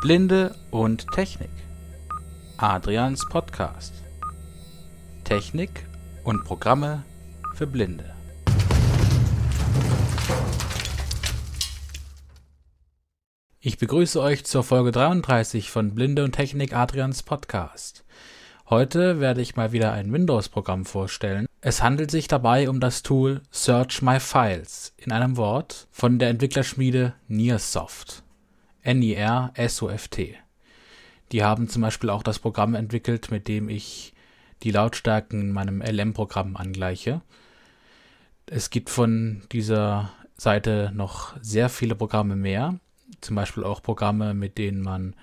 Blinde und Technik. Adrians Podcast. Technik und Programme für Blinde. Ich begrüße euch zur Folge 33 von Blinde und Technik Adrians Podcast. Heute werde ich mal wieder ein Windows-Programm vorstellen. Es handelt sich dabei um das Tool Search My Files in einem Wort von der Entwicklerschmiede Nearsoft. N-I-R-S-O-F-T. Die haben zum Beispiel auch das Programm entwickelt, mit dem ich die Lautstärken in meinem LM-Programm angleiche. Es gibt von dieser Seite noch sehr viele Programme mehr zum Beispiel auch Programme, mit denen man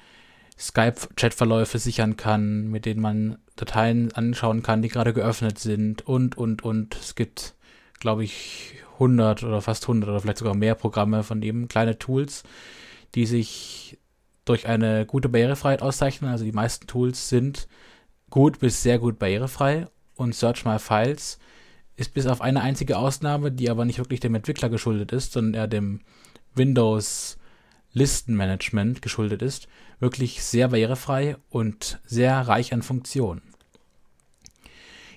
Skype-Chatverläufe sichern kann, mit denen man Dateien anschauen kann, die gerade geöffnet sind und, und, und. Es gibt, glaube ich, 100 oder fast 100 oder vielleicht sogar mehr Programme von eben, kleine Tools, die sich durch eine gute Barrierefreiheit auszeichnen. Also die meisten Tools sind gut bis sehr gut barrierefrei und Search My Files ist bis auf eine einzige Ausnahme, die aber nicht wirklich dem Entwickler geschuldet ist, sondern eher dem Windows Listenmanagement geschuldet ist, wirklich sehr barrierefrei und sehr reich an Funktionen.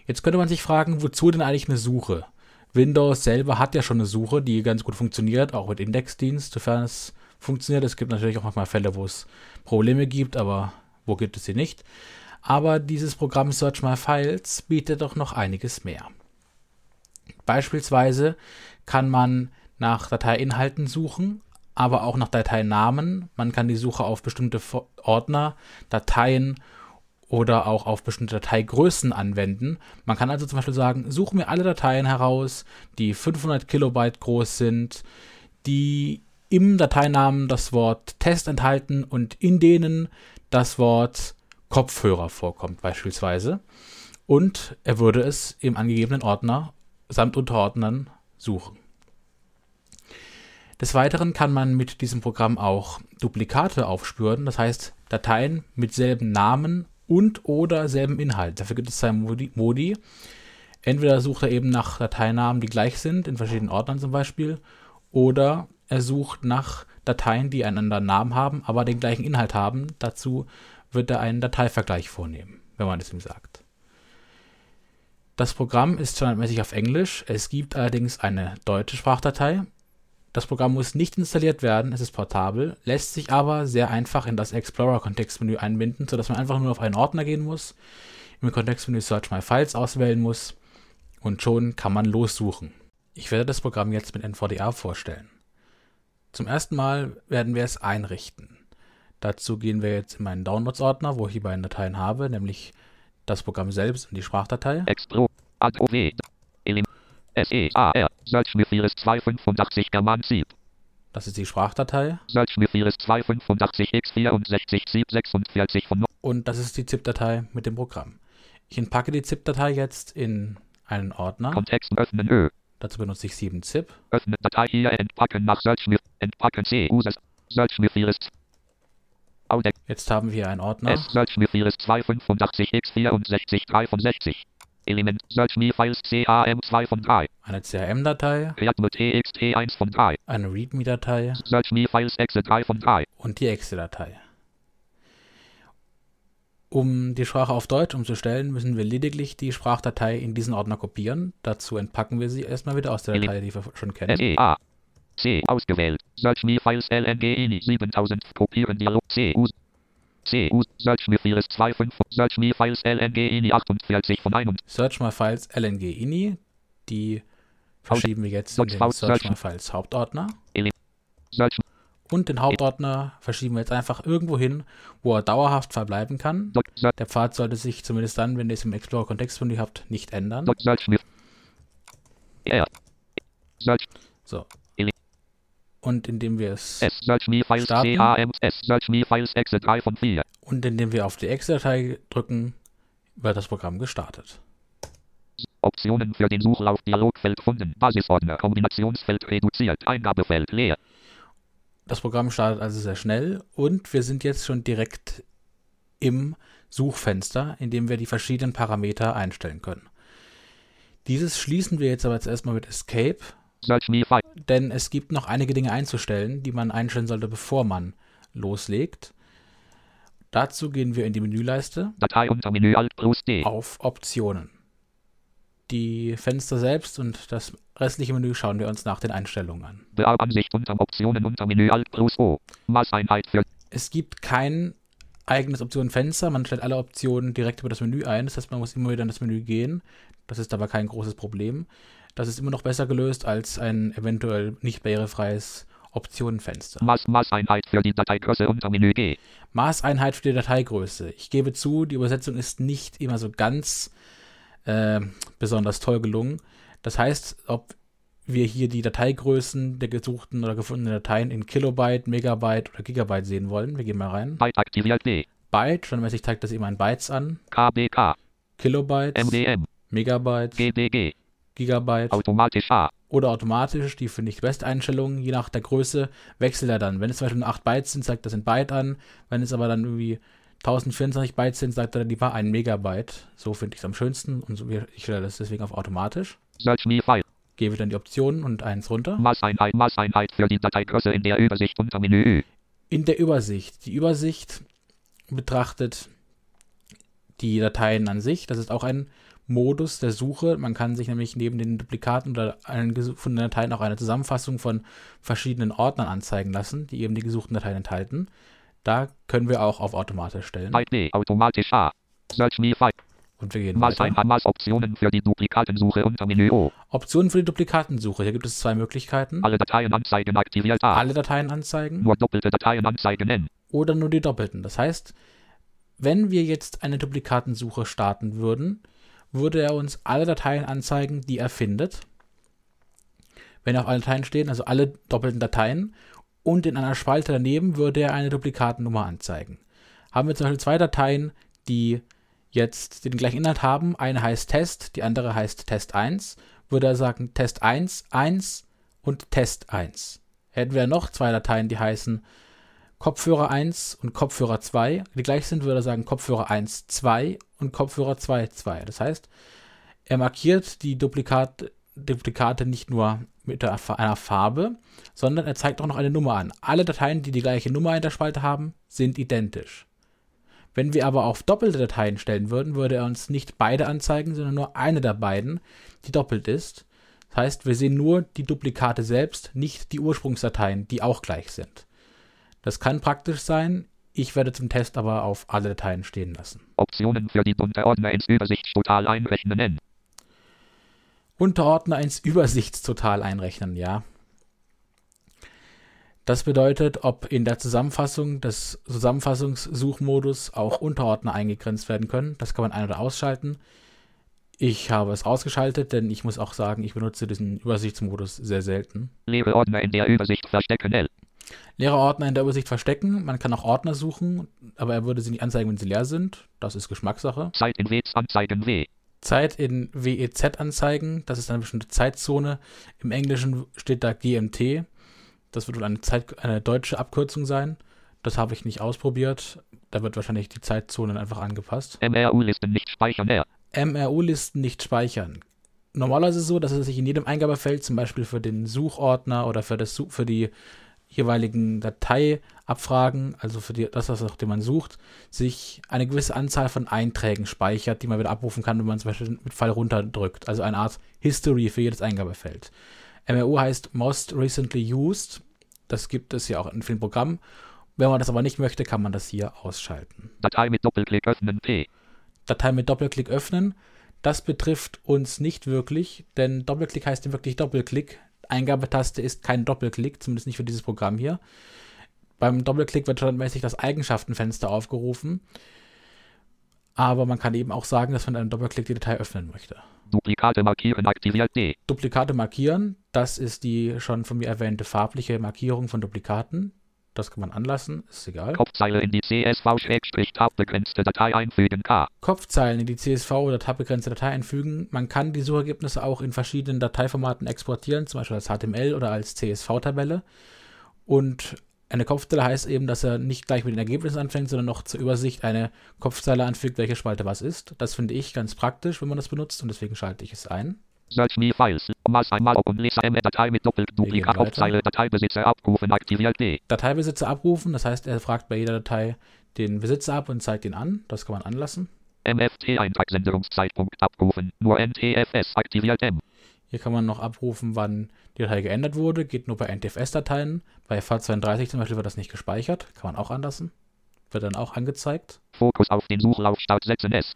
Jetzt könnte man sich fragen, wozu denn eigentlich eine Suche? Windows selber hat ja schon eine Suche, die ganz gut funktioniert, auch mit Indexdienst, sofern es funktioniert. Es gibt natürlich auch manchmal Fälle, wo es Probleme gibt, aber wo gibt es sie nicht? Aber dieses Programm Search My Files bietet doch noch einiges mehr. Beispielsweise kann man nach Dateiinhalten suchen, aber auch nach Dateinamen. Man kann die Suche auf bestimmte Ordner, Dateien oder auch auf bestimmte Dateigrößen anwenden. Man kann also zum Beispiel sagen, suche mir alle Dateien heraus, die 500 Kilobyte groß sind, die im Dateinamen das Wort Test enthalten und in denen das Wort Kopfhörer vorkommt beispielsweise. Und er würde es im angegebenen Ordner samt Unterordnern suchen. Des Weiteren kann man mit diesem Programm auch Duplikate aufspüren, das heißt Dateien mit selben Namen und oder selben Inhalt. Dafür gibt es zwei Modi. Modi. Entweder sucht er eben nach Dateinamen, die gleich sind, in verschiedenen Ordnern zum Beispiel, oder er sucht nach Dateien, die einen anderen Namen haben, aber den gleichen Inhalt haben. Dazu wird er einen Dateivergleich vornehmen, wenn man es ihm sagt. Das Programm ist standardmäßig auf Englisch. Es gibt allerdings eine deutsche Sprachdatei das Programm muss nicht installiert werden, es ist portabel, lässt sich aber sehr einfach in das Explorer-Kontextmenü einbinden, sodass man einfach nur auf einen Ordner gehen muss, im Kontextmenü Search My Files auswählen muss und schon kann man lossuchen. Ich werde das Programm jetzt mit NVDA vorstellen. Zum ersten Mal werden wir es einrichten. Dazu gehen wir jetzt in meinen Downloads-Ordner, wo ich die beiden Dateien habe, nämlich das Programm selbst und die Sprachdatei. Expro, ADOV, S-E-A-R. Virus 285 German Sieb. Das ist die Sprachdatei. Virus 285 x64 Sieb 46 von Und das ist die ZIP-Datei mit dem Programm. Ich entpacke die ZIP-Datei jetzt in einen Ordner. Kontext öffnen Ö. Dazu benutze ich 7-ZIP. Öffnen Datei hier entpacken nach Search me. Entpacken C. Users. Search me Virus. Jetzt haben wir einen Ordner. S Search me Virus 285 x64 3 von 60. Element Search Me Files CAM2 von 3. Eine CRM-Datei. Read mit EXT1 von 3. Eine README-Datei. Search Me Files Exe 3 von 3. Und die Exe-Datei. Um die Sprache auf Deutsch umzustellen, müssen wir lediglich die Sprachdatei in diesen Ordner kopieren. Dazu entpacken wir sie erstmal wieder aus der Datei, die wir schon kennen. SEA. C ausgewählt. Search Me Files LNG 7000. Kopieren Dialog C. CU Search Me Files 25 Search Me Files LNG INI 48 von 1 Search My Files LNG INI die verschieben wir jetzt in den Search My Files Hauptordner und den Hauptordner verschieben wir jetzt einfach irgendwo hin, wo er dauerhaft verbleiben kann. Der Pfad sollte sich zumindest dann, wenn ihr es im Explorer Kontextmenü habt, nicht ändern. So, und indem wir es starten, und indem wir auf die Exe-Datei drücken, wird das Programm gestartet. Optionen für den Suchlauf Dialogfeld finden. Basisordner Kombinationsfeld reduziert. Eingabefeld leer. Das Programm startet also sehr schnell und wir sind jetzt schon direkt im Suchfenster, in dem wir die verschiedenen Parameter einstellen können. Dieses schließen wir jetzt aber jetzt erstmal mit Escape denn es gibt noch einige Dinge einzustellen, die man einstellen sollte, bevor man loslegt. Dazu gehen wir in die Menüleiste Datei unter Menü auf Optionen. Die Fenster selbst und das restliche Menü schauen wir uns nach den Einstellungen an. Bearbansicht unter Optionen unter Menü Alt plus O. Maßeinheit für Es gibt kein eigenes Optionenfenster, man stellt alle Optionen direkt über das Menü ein, das heißt, man muss immer wieder in das Menü gehen. Das ist aber kein großes Problem. Das ist immer noch besser gelöst als ein eventuell nicht barrierefreies Optionenfenster. Maß Maßeinheit für die Dateigröße unter Menü G. Maßeinheit für die Dateigröße. Ich gebe zu, die Übersetzung ist nicht immer so ganz äh, besonders toll gelungen. Das heißt, ob wir hier die Dateigrößen der gesuchten oder gefundenen Dateien in Kilobyte, Megabyte oder Gigabyte sehen wollen. Wir gehen mal rein. Byte aktiviert D. Byte, standardmäßig zeigt das immer in Bytes an. KBK. Kilobytes, MDM. Megabytes, GDG. Gigabyte Automatisch A. oder automatisch, die finde ich die beste Einstellung, je nach der Größe wechselt er dann. Wenn es zum Beispiel nur 8 Bytes sind, zeigt das in Byte an. Wenn es aber dann irgendwie 1024 Bytes sind, sagt er lieber ein Megabyte. So finde ich es am schönsten und so, ich stelle das deswegen auf automatisch. Search me File. Gebe dann die Optionen und eins runter. Maßeinheit Maßeinheit für die Dateigröße in der Übersicht unter Menü. In der Übersicht. Die Übersicht betrachtet die Dateien an sich. Das ist auch ein Modus der Suche. Man kann sich nämlich neben den Duplikaten oder allen gefundenen Dateien auch eine Zusammenfassung von verschiedenen Ordnern anzeigen lassen, die eben die gesuchten Dateien enthalten. Da können wir auch auf automatisch stellen. Byte D. Automatisch A. Search me File. Und wir gehen weiter. Maßeinheit Maßoptionen für die Duplikatensuche unter Menü O. Optionen für die Duplikatensuche. Hier gibt es zwei Möglichkeiten. Alle Dateien anzeigen aktiviert A. Alle Dateien anzeigen Nur doppelte Dateien anzeigen N. oder nur die doppelten. Das heißt, wenn wir jetzt eine Duplikatensuche starten würden, würde er uns alle Dateien anzeigen, die er findet. Wenn auf alle Dateien stehen, also alle doppelten Dateien. Und in einer Spalte daneben würde er eine Duplikatennummer anzeigen. Haben wir zum Beispiel zwei Dateien, die jetzt den gleichen Inhalt haben, eine heißt Test, die andere heißt Test 1, würde er sagen Test 1, 1 und Test 1. Hätten wir noch zwei Dateien, die heißen Kopfhörer 1 und Kopfhörer 2, die gleich sind, würde er sagen Kopfhörer 1, 2 und Kopfhörer 2, 2. Das heißt, er markiert die Duplikat, Duplikate nicht nur mit einer Farbe, sondern er zeigt auch noch eine Nummer an. Alle Dateien, die die gleiche Nummer in der Spalte haben, sind identisch. Wenn wir aber auf doppelte Dateien stellen würden, würde er uns nicht beide anzeigen, sondern nur eine der beiden, die doppelt ist. Das heißt, wir sehen nur die Duplikate selbst, nicht die Ursprungsdateien, die auch gleich sind. Das kann praktisch sein. Ich werde zum Test aber auf alle Dateien stehen lassen. Optionen für die Unterordner ins Übersichtstotal einrechnen. Unterordner ins Übersichtstotal einrechnen, ja. Das bedeutet, ob in der Zusammenfassung des Zusammenfassungssuchmodus auch Unterordner eingegrenzt werden können. Das kann man ein- oder ausschalten. Ich habe es ausgeschaltet, denn ich muss auch sagen, ich benutze diesen Übersichtsmodus sehr selten. Leere Ordner in der Übersicht verstecken L. Leere Ordner in der Übersicht verstecken. Man kann auch Ordner suchen, aber er würde sie nicht anzeigen, wenn sie leer sind. Das ist Geschmackssache. Zeit in WZ anzeigen W. Zeit in WEZ anzeigen. Das ist eine bestimmte Zeitzone. Im Englischen steht da GMT. Das wird wohl eine, Zeit, eine deutsche Abkürzung sein. Das habe ich nicht ausprobiert. Da wird wahrscheinlich die Zeitzone einfach angepasst. MRU-Listen nicht speichern R. MRU-Listen nicht speichern. Normalerweise ist es so, dass es sich in jedem Eingabefeld, zum Beispiel für den Suchordner oder für, das, für die jeweiligen Dateiabfragen, also für die, das, was auch den man sucht, sich eine gewisse Anzahl von Einträgen speichert, die man wieder abrufen kann, wenn man zum Beispiel mit Pfeil runterdrückt. Also eine Art History für jedes Eingabefeld. MRU heißt Most Recently Used. Das gibt es ja auch in vielen Programmen. Wenn man das aber nicht möchte, kann man das hier ausschalten. Datei mit Doppelklick öffnen P. Datei mit Doppelklick öffnen. Das betrifft uns nicht wirklich, denn Doppelklick heißt ja wirklich Doppelklick. Eingabetaste ist kein Doppelklick, zumindest nicht für dieses Programm hier. Beim Doppelklick wird standardmäßig das Eigenschaftenfenster aufgerufen. Aber man kann eben auch sagen, dass man mit einem Doppelklick die Datei öffnen möchte. Duplikate markieren aktiviert D. Duplikate markieren, das ist die schon von mir erwähnte farbliche Markierung von Duplikaten. Das kann man anlassen, ist egal. Kopfzeile in die CSV-Tab begrenzte Datei einfügen K. Kopfzeilen in die CSV oder tabbegrenzte Datei einfügen. Man kann die Suchergebnisse auch in verschiedenen Dateiformaten exportieren, zum Beispiel als HTML oder als CSV-Tabelle. Und eine Kopfzeile heißt eben, dass er nicht gleich mit den Ergebnissen anfängt, sondern noch zur Übersicht eine Kopfzeile anfügt, welche Spalte was ist. Das finde ich ganz praktisch, wenn man das benutzt und deswegen schalte ich es ein. Search me Files. Maß einmal und Leser M Datei mit Doppelt Duplikat weiter. Kopfzeile Dateibesitzer abrufen aktiviert D. Dateibesitzer abrufen, das heißt, er fragt bei jeder Datei den Besitzer ab und zeigt ihn an. Das kann man anlassen. MFT-Eintragsänderungszeitpunkt abrufen. Nur NTFS aktiviert M. Hier kann man noch abrufen, wann die Datei geändert wurde. Geht nur bei NTFS-Dateien. Bei FAT32 zum Beispiel wird das nicht gespeichert. Kann man auch anlassen. Wird dann auch angezeigt. Fokus auf den Suchlaufstart setzen S.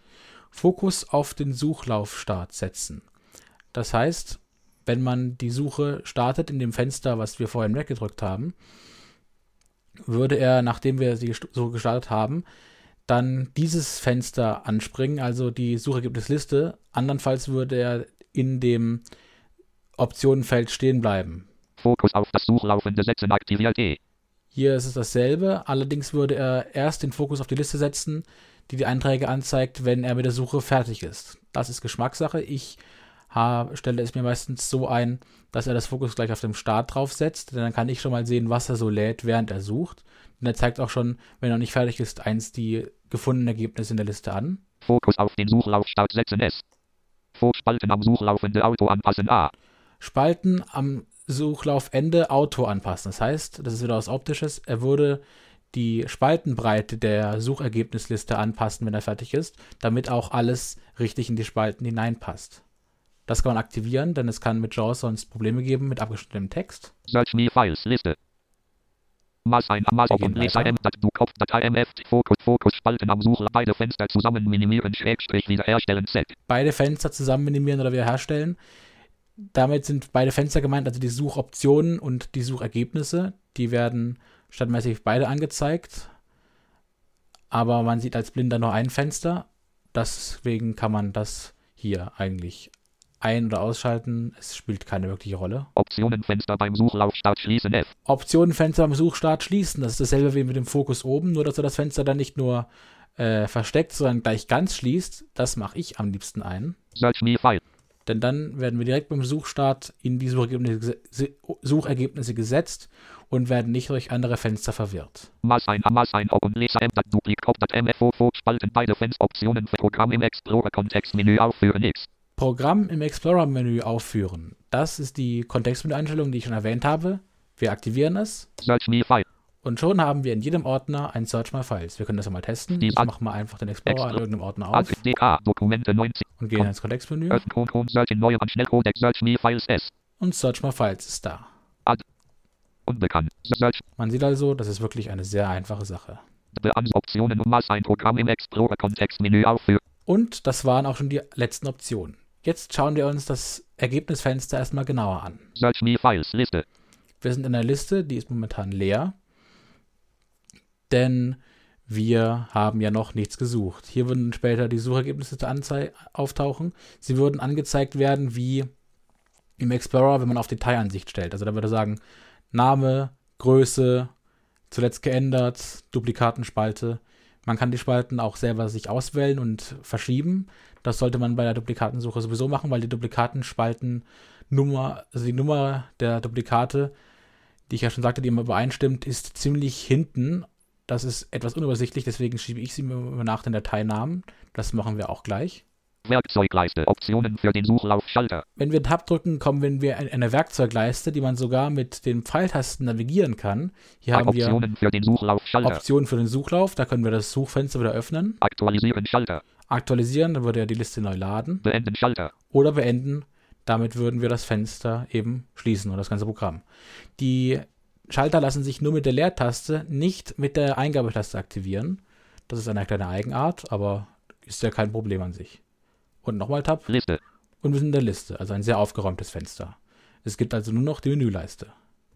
Fokus auf den Suchlaufstart setzen. Das heißt, wenn man die Suche startet in dem Fenster, was wir vorhin weggedrückt haben, würde er, nachdem wir die Suche gestartet haben, dann dieses Fenster anspringen, also die Suchergebnisliste. Andernfalls würde er in dem Optionenfeld stehen bleiben. Fokus auf das Suchlaufende setzen aktiviert E. Hier ist es dasselbe, allerdings würde er erst den Fokus auf die Liste setzen, die die Einträge anzeigt, wenn er mit der Suche fertig ist. Das ist Geschmackssache. Ich habe, stelle es mir meistens so ein, dass er das Fokus gleich auf dem Start draufsetzt, denn dann kann ich schon mal sehen, was er so lädt, während er sucht. Und er zeigt auch schon, wenn er noch nicht fertig ist, eins die gefundenen Ergebnisse in der Liste an. Fokus auf den Suchlaufstart setzen S. Spalten am Suchlaufende Auto anpassen A. Spalten am Suchlaufende Auto anpassen. Das heißt, das ist wieder was Optisches, er würde die Spaltenbreite der Suchergebnisliste anpassen, wenn er fertig ist, damit auch alles richtig in die Spalten hineinpasst. Das kann man aktivieren, denn es kann mit JAWS sonst Probleme geben mit abgeschnittenem Text. Search me Files Liste. Maß ein Maß. M Dat du Kopf Datei MF Fokus Fokus Spalten am Suchler beide Fenster zusammen minimieren Schrägstrich wiederherstellen Z. Beide Fenster zusammen minimieren oder wiederherstellen. Damit sind beide Fenster gemeint, also die Suchoptionen und die Suchergebnisse. Die werden standardmäßig beide angezeigt. Aber man sieht als Blinder nur ein Fenster. Deswegen kann man das hier eigentlich ein- oder ausschalten. Es spielt keine wirkliche Rolle. Optionenfenster beim Suchlaufstart schließen F. Optionenfenster beim Suchstart schließen. Das ist dasselbe wie mit dem Fokus oben, nur dass er das Fenster dann nicht nur äh, versteckt, sondern gleich ganz schließt. Das mache ich am liebsten ein. Search me File. Denn dann werden wir direkt beim Suchstart in die Suchergebnisse, Suchergebnisse gesetzt und werden nicht durch andere Fenster verwirrt. Maß ein Maß ein und Leser M Dat Duplik Kopf Dat MFO Spalten beide Fenster Optionen für Programm im Explorer Kontextmenü aufführen X. Programm im Explorer-Menü aufführen. Das ist die Kontextmenü-Einstellung, die ich schon erwähnt habe. Wir aktivieren es Search me. Und schon haben wir in jedem Ordner ein Search My Files. Wir können das ja mal testen. Die Ich mache mal einfach den Explorer Explo- irgendeinem Ordner auf DK Dokumente 90. und gehe ins Kontextmenü in und Search My Files ist da. Unbekannt. Search Man sieht also, das ist wirklich eine sehr einfache Sache. Optionen und Maß ein Programm im Explorer Kontextmenü aufführen. Und das waren auch schon die letzten Optionen. Jetzt schauen wir uns das Ergebnisfenster erstmal genauer an. Search me Files Liste. Wir sind in einer Liste, die ist momentan leer, denn wir haben ja noch nichts gesucht. Hier würden später die Suchergebnisse auftauchen. Sie würden angezeigt werden wie im Explorer, wenn man auf Detailansicht stellt. Also da würde sagen, Name, Größe, zuletzt geändert, Duplikatenspalte. Man kann die Spalten auch selber sich auswählen und verschieben. Das sollte man bei der Duplikatensuche sowieso machen, weil die Duplikatenspalten Nummer, also die Nummer der Duplikate, die ich ja schon sagte, die immer übereinstimmt, ist ziemlich hinten. Das ist etwas unübersichtlich, deswegen schiebe ich sie mir immer nach den Dateinamen. Das machen wir auch gleich. Werkzeugleiste Optionen für den Suchlaufschalter. Wenn wir Tab drücken, kommen wir in eine Werkzeugleiste, die man sogar mit den Pfeiltasten navigieren kann. Hier haben wir Optionen für den Suchlaufschalter. Optionen für den Suchlauf. Da können wir das Suchfenster wieder öffnen, Aktualisieren Schalter. aktualisieren, dann würde er die Liste neu laden Beenden Schalter. oder beenden. Damit würden wir das Fenster eben schließen oder das ganze Programm. Die Schalter lassen sich nur mit der Leertaste, nicht mit der Eingabetaste aktivieren. Das ist eine kleine Eigenart, aber ist ja kein Problem an sich. Und nochmal Tab Liste. und wir sind in der Liste, also ein sehr aufgeräumtes Fenster. Es gibt also nur noch die Menüleiste.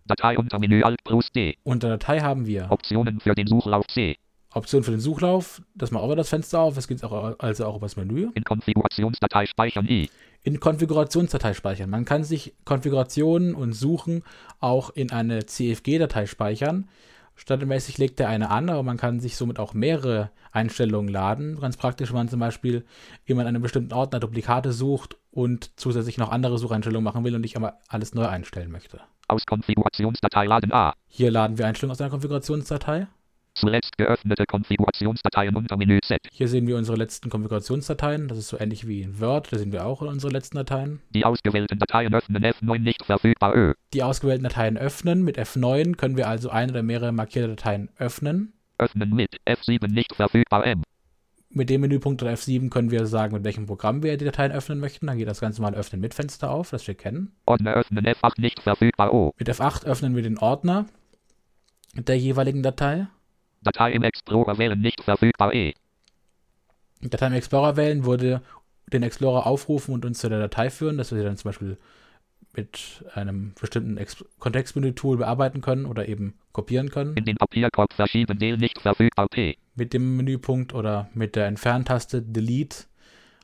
Datei unter Menü Alt plus D. Unter Datei haben wir Optionen für den Suchlauf C. Option für den Suchlauf, das mal auch über das Fenster auf, es geht auch, also auch über das Menü. In Konfigurationsdatei speichern I. In Konfigurationsdatei speichern. Man kann sich Konfigurationen und Suchen auch in eine CFG-Datei speichern. Standardmäßig legt er eine an, aber man kann sich somit auch mehrere Einstellungen laden. Ganz praktisch, wenn man zum Beispiel immer in einem bestimmten Ordner Duplikate sucht und zusätzlich noch andere Sucheinstellungen machen will und nicht aber alles neu einstellen möchte. Aus Konfigurationsdatei laden A. Hier laden wir Einstellungen aus einer Konfigurationsdatei. Zuletzt geöffnete Konfigurationsdateien unter Menü Z. Hier sehen wir unsere letzten Konfigurationsdateien. Das ist so ähnlich wie in Word. Da sehen wir auch unsere letzten Dateien. Die ausgewählten Dateien öffnen F9 nicht verfügbar Ö. Die ausgewählten Dateien öffnen. Mit F9 können wir also ein oder mehrere markierte Dateien öffnen. Öffnen mit F7 nicht verfügbar M. Mit dem Menüpunkt oder F7 können wir sagen, mit welchem Programm wir die Dateien öffnen möchten. Dann geht das Ganze mal Öffnen mit Fenster auf, das wir kennen. Ordner öffnen F8 nicht verfügbar O. Mit F8 öffnen wir den Ordner der jeweiligen Datei. Datei im Explorer wählen nicht verfügbar E. Datei im Explorer wählen würde den Explorer aufrufen und uns zu der Datei führen, dass wir sie dann zum Beispiel mit einem bestimmten Ex Kontextmenü-Tool bearbeiten können oder eben kopieren können. In den Papierkorb verschieben Del nicht verfügbar P. Mit dem Menüpunkt oder mit der Entferntaste Delete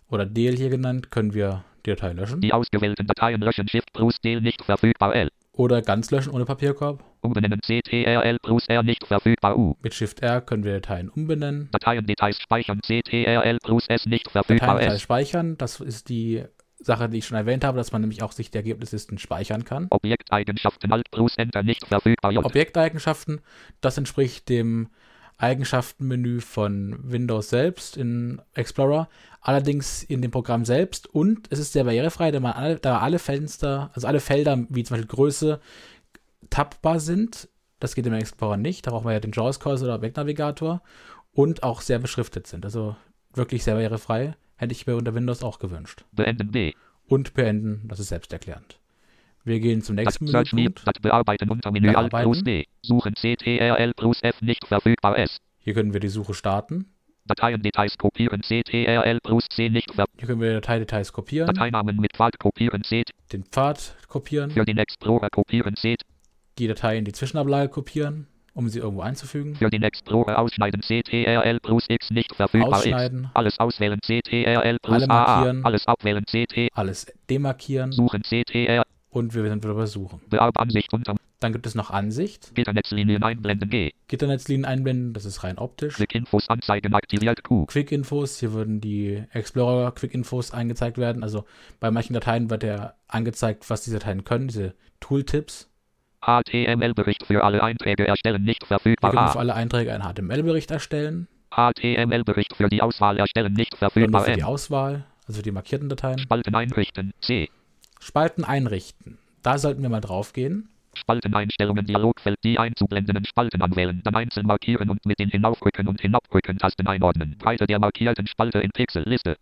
oder Del hier genannt können wir die Datei löschen. Die ausgewählten Dateien löschen Shift plus Del nicht verfügbar L. Oder ganz löschen ohne Papierkorb. Umbenennen CTRL plus R nicht verfügbar U. Mit Shift R können wir Dateien umbenennen. Dateiendetails speichern CTRL plus S nicht verfügbar Dateiendetails S. speichern, das ist die Sache, die ich schon erwähnt habe, dass man nämlich auch sich die Ergebnislisten speichern kann. Objekteigenschaften Alt plus Enter nicht verfügbar J. Objekteigenschaften, das entspricht dem Eigenschaftenmenü von Windows selbst in Explorer, allerdings in dem Programm selbst und es ist sehr barrierefrei, da, man alle, da alle Fenster, also alle Felder wie zum Beispiel Größe tappbar sind. Das geht im Explorer nicht, da brauchen wir ja den JAWS-Cursor oder Objektnavigator und auch sehr beschriftet sind, also wirklich sehr barrierefrei. Hätte ich mir unter Windows auch gewünscht. Beenden B. Und beenden, das ist selbsterklärend. Wir gehen zum nächsten Search Me. Menüpunkt. Das Bearbeiten unter Menü Alt plus D. Suchen CTRL plus F nicht verfügbar S. Hier können wir die Suche starten. Dateiendetails kopieren CTRL plus C nicht ver Hier können wir Dateidetails kopieren, Dateinamen mit Pfad kopieren C. den Pfad kopieren, Für den Explorer kopieren C. die Datei in die Zwischenablage kopieren, um sie irgendwo einzufügen, Für den Explorer ausschneiden CTRL plus X nicht verfügbar X. ausschneiden, Alles auswählen CTRL plus Alle AA. markieren. Alles abwählen CT. alles demarkieren Suchen CTR. Und wir sind wieder bei Suchen. Bearbeiten unter Dann gibt es noch Ansicht, Gitternetzlinien einblenden G. Gitternetzlinien einblenden, das ist rein optisch. Quick-Infos anzeigen aktiviert Q. Quick-Infos, hier würden die Explorer Quick-Infos angezeigt werden. Also bei manchen Dateien wird ja angezeigt, was diese Dateien können, diese Tooltips. HTML-Bericht für alle Einträge erstellen nicht Wir verfügbar. können für alle Einträge einen HTML-Bericht erstellen, HTML-Bericht für die Auswahl erstellen nicht verfügbar. für die. Auswahl, also für die markierten Dateien. Spalten einrichten. C. Spalten einrichten. Da sollten wir mal drauf gehen. Spalteneinstellungen Dialogfeld die einzublendenden Spalten anwählen, dann einzeln markieren und mit den Hinaufrücken und Hinabrücken Tasten einordnen. Breite der markierten Spalte in Pixelliste.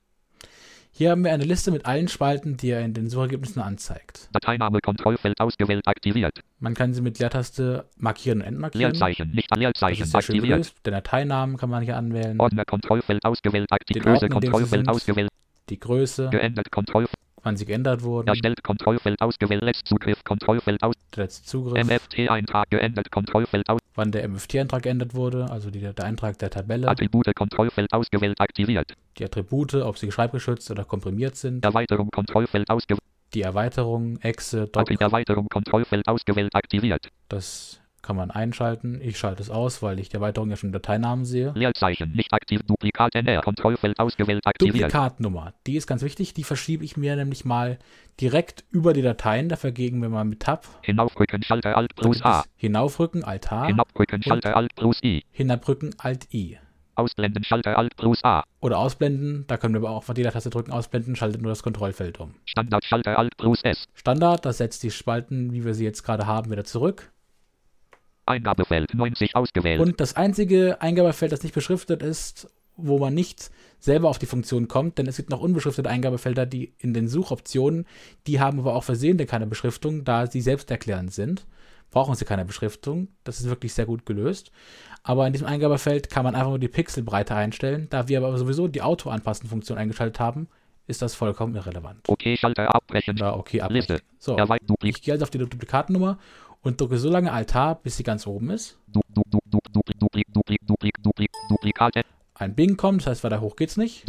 Hier haben wir eine Liste mit allen Spalten, die er in den Suchergebnissen anzeigt. Dateiname Kontrollfeld ausgewählt aktiviert. Man kann sie mit Leertaste markieren und entmarkieren. Leerzeichen, nicht Das Leerzeichen ist sehr schön aktiviert. Den Dateinamen kann man hier anwählen. Ordner Kontrollfeld ausgewählt aktiviert. Größe Kontrollfeld ausgewählt. Die Größe, Geändert Kontrollfeld. Wann sie geändert wurden, Erstellt Kontrollfeld ausgewählt. Letztzugriff Kontrollfeld aus. der letzte Zugriff, MFT-Eintrag geändert Kontrollfeld aus. wann der MFT-Eintrag geändert wurde, also die, der Eintrag der Tabelle, Attribute Kontrollfeld ausgewählt aktiviert. die Attribute, ob sie schreibgeschützt oder komprimiert sind, Erweiterung Kontrollfeld ausgewählt. die Erweiterung, Exe, Doc, Erweiterung Kontrollfeld ausgewählt aktiviert. das kann man einschalten. Ich schalte es aus, weil ich die Erweiterung ja schon im Dateinamen sehe. Leerzeichen nicht aktiv. Duplikat NR Kontrollfeld ausgewählt aktiviert. Duplikatnummer, die ist ganz wichtig, die verschiebe ich mir nämlich mal direkt über die Dateien, dafür gehen wir mal mit Tab, Hinaufrücken Schalter Alt plus A. hinaufrücken, Alt H, Hinabrücken Schalter Alt plus I. hinabrücken, Alt I. Ausblenden Schalter Alt plus A. Oder ausblenden, da können wir aber auch von jeder Taste drücken, ausblenden, schaltet nur das Kontrollfeld um. Standard Schalter Alt plus S. Standard, das setzt die Spalten, wie wir sie jetzt gerade haben, wieder zurück. Eingabefeld 90 ausgewählt. Und das einzige Eingabefeld, das nicht beschriftet ist, wo man nicht selber auf die Funktion kommt, denn es gibt noch unbeschriftete Eingabefelder, die in den Suchoptionen, die haben aber auch versehentlich keine Beschriftung, da sie selbsterklärend sind. Brauchen sie keine Beschriftung. Das ist wirklich sehr gut gelöst. Aber in diesem Eingabefeld kann man einfach nur die Pixelbreite einstellen. Da wir aber sowieso die Auto-Anpassen-Funktion eingeschaltet haben, ist das vollkommen irrelevant. Okay Schalter abbrechen. Da okay abbrechen. Liste. So, ich gehe also auf die Duplikatennummer und drücke so lange Altar, bis sie ganz oben ist. Ein Bing kommt, das heißt, weiter hoch geht's nicht.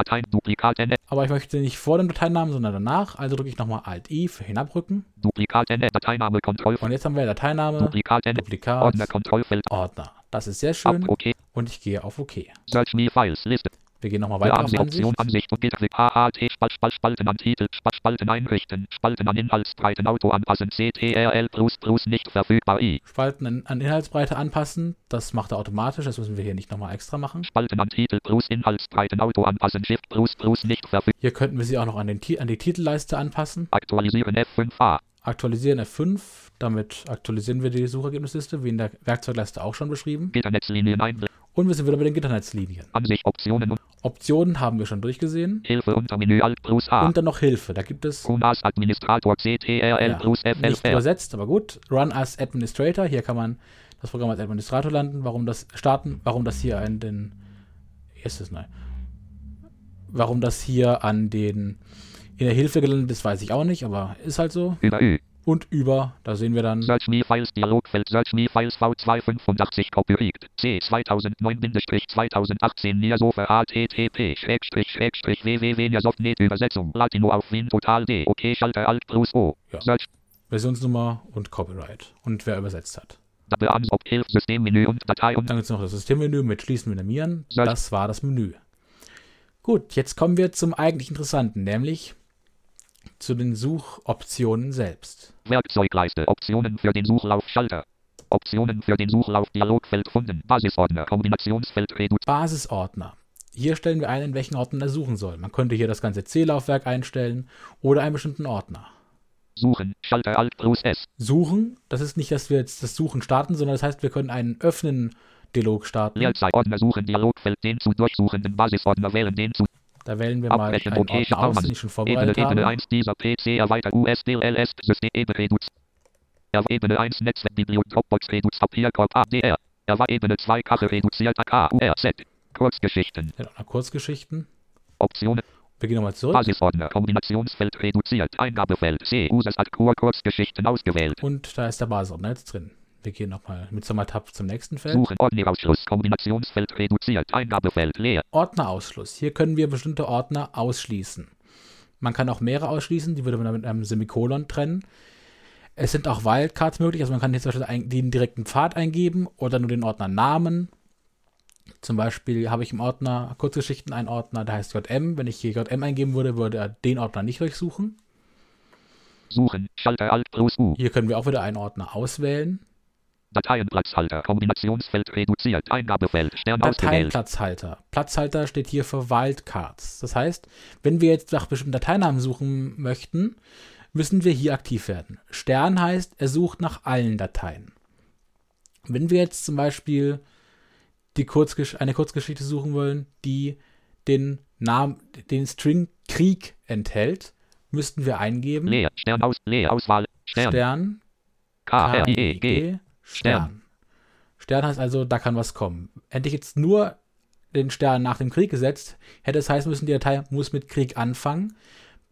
Aber ich möchte nicht vor dem Dateinamen, sondern danach. Also drücke ich nochmal Alt-I für hinabrücken. Und jetzt haben wir Dateiname, Duplikat. Duplikat, Ordner Kontrollfeld. Ordner. Das ist sehr schön. Und ich gehe auf OK. Search me Files Liste. Wir gehen nochmal weiter auf Ansicht, Option, Ansicht. Und Gitterklick. HHT, Spalt, Spalt, Spalten an Titel, Spalt, Spalten einrichten, Spalten an Inhaltsbreiten, Auto anpassen, CTRL, plus, plus, nicht verfügbar, I. Spalten an, Inhaltsbreite anpassen. Das macht er automatisch. Das müssen wir hier nicht nochmal extra machen. Spalten an Titel, plus, Inhaltsbreiten, Auto anpassen, Shift, plus, plus, nicht verfügbar. Hier könnten wir sie auch noch an, den, an die Titelleiste anpassen. Aktualisieren F5A. Aktualisieren F5. Damit aktualisieren wir die Suchergebnisliste, wie in der Werkzeugleiste auch schon beschrieben. Gitternetzlinien einblenden. Und wir sind wieder bei den Gitternetzlinien. Ansicht Optionen Optionen haben wir schon durchgesehen. Hilfe unter Menü Alt plus A. Und dann noch Hilfe. Da gibt es QNAS Administrator CTRL ja, plus nicht FLR. übersetzt, aber gut. Run as Administrator. Hier kann man das Programm als Administrator landen. Warum das starten? Warum das hier an den erstes nein. Warum das hier an den in der Hilfe gelandet ist, weiß ich auch nicht, aber ist halt so. Über Ü. Und über, da sehen wir dann Search Me Files Dialogfeld Search Me Files V285 Copyright C 2009-2018 Niasofa HTTP Schrägstrich Schrägstrich www Niasoft.net Übersetzung Latino auf Wien Total D OK Schalter Alt plus O Ja. Search Versionsnummer und Copyright und wer übersetzt hat. Hilf Systemmenü und Datei und Dann gibt es noch das Systemmenü mit Schließen, Minimieren. Das war das Menü. Gut, jetzt kommen wir zum eigentlich Interessanten, nämlich zu den Suchoptionen selbst. Werkzeugleiste Optionen für den Suchlauf Schalter Optionen für den Suchlauf Dialogfeld Funden Basisordner Kombinationsfeld Redu Basisordner. Hier stellen wir ein, in welchen Ordner er suchen soll. Man könnte hier das ganze C-Laufwerk einstellen oder einen bestimmten Ordner. Suchen Schalter Alt plus S Suchen, das ist nicht, dass wir jetzt das Suchen starten, sondern das heißt, wir können einen öffnen Dialog starten. Leerzeiordner suchen Dialogfeld den zu durchsuchenden Basisordner wählen den zu Da wählen wir mal einen okay Ordner aus, den ich schon Ebene vorbereitet Ebene habe. 1 dieser PC erweitert USDLS System Ebene Reduz Er war Ebene 1 Netzwerkbibliothek Dropbox Reduz Papierkorb ADR Er war Ebene 2 Kache reduziert AKURZ Kurzgeschichten Ja, Kurzgeschichten. Optionen Wir gehen nochmal zurück. Basisordner Kombinationsfeld reduziert Eingabefeld C Users Kur Kurzgeschichten ausgewählt Und da ist der Basisordner jetzt drin. Wir gehen nochmal mit Sommertab zum nächsten Feld. Suchen Ordnerausschluss Kombinationsfeld reduziert Eingabefeld leer Ordnerausschluss. Hier können wir bestimmte Ordner ausschließen. Man kann auch mehrere ausschließen, die würde man dann mit einem Semikolon trennen. Es sind auch Wildcards möglich, also man kann hier zum Beispiel den direkten Pfad eingeben oder nur den Ordner Namen. Zum Beispiel habe ich im Ordner Kurzgeschichten einen Ordner, der heißt JM. Wenn ich hier JM eingeben würde, würde er den Ordner nicht durchsuchen. Suchen Schalter Alt plus U Hier können wir auch wieder einen Ordner auswählen. Dateienplatzhalter. Kombinationsfeld reduziert. Eingabefeld. Stern Dateienplatzhalter. Platzhalter steht hier für Wildcards. Das heißt, wenn wir jetzt nach bestimmten Dateinamen suchen möchten, müssen wir hier aktiv werden. Stern heißt, er sucht nach allen Dateien. Wenn wir jetzt zum Beispiel die Kurzgesch eine Kurzgeschichte suchen wollen, die den Namen, den String Krieg enthält, müssten wir eingeben. Leer. Stern aus Leer Auswahl Stern. Stern K R I E G Stern. Stern heißt also, da kann was kommen. Hätte ich jetzt nur den Stern nach dem Krieg gesetzt, hätte es heißen müssen, die Datei muss mit Krieg anfangen.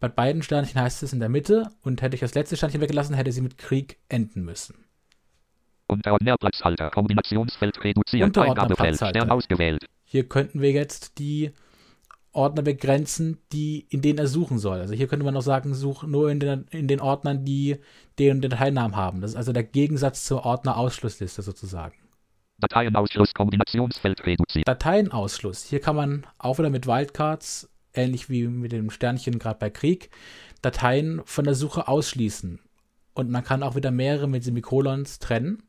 Bei beiden Sternchen heißt es in der Mitte und hätte ich das letzte Sternchen weggelassen, hätte sie mit Krieg enden müssen. Unterordnerplatzhalter Kombinationsfeld reduziert Unterordnerplatzhalter. Eingabefeld Stern ausgewählt Hier könnten wir jetzt die Ordner begrenzen, die, in denen er suchen soll. Also hier könnte man auch sagen, such nur in den, in den Ordnern, die den den Dateinamen haben. Das ist also der Gegensatz zur Ordnerausschlussliste sozusagen. Dateienausschluss Kombinationsfeld reduziert Dateienausschluss. Hier kann man auch wieder mit Wildcards, ähnlich wie mit dem Sternchen gerade bei Krieg, Dateien von der Suche ausschließen. Und man kann auch wieder mehrere mit Semikolons trennen.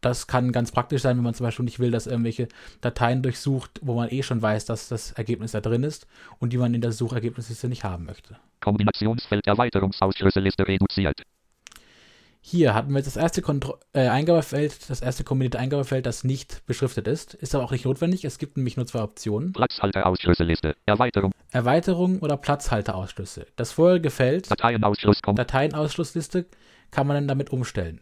Das kann ganz praktisch sein, wenn man zum Beispiel nicht will, dass irgendwelche Dateien durchsucht, wo man eh schon weiß, dass das Ergebnis da drin ist und die man in der Suchergebnisliste nicht haben möchte. Kombinationsfeld Erweiterungsausschlüsselliste reduziert Hier hatten wir jetzt das erste Kontro äh, Eingabefeld, das erste kombinierte Eingabefeld, das nicht beschriftet ist. Ist aber auch nicht notwendig. Es gibt nämlich nur zwei Optionen. Platzhalterausschlüsselliste Erweiterung Erweiterung oder Platzhalterausschlüsse. Das vorherige Feld, Dateienausschluss Dateienausschlussliste, kann man dann damit umstellen.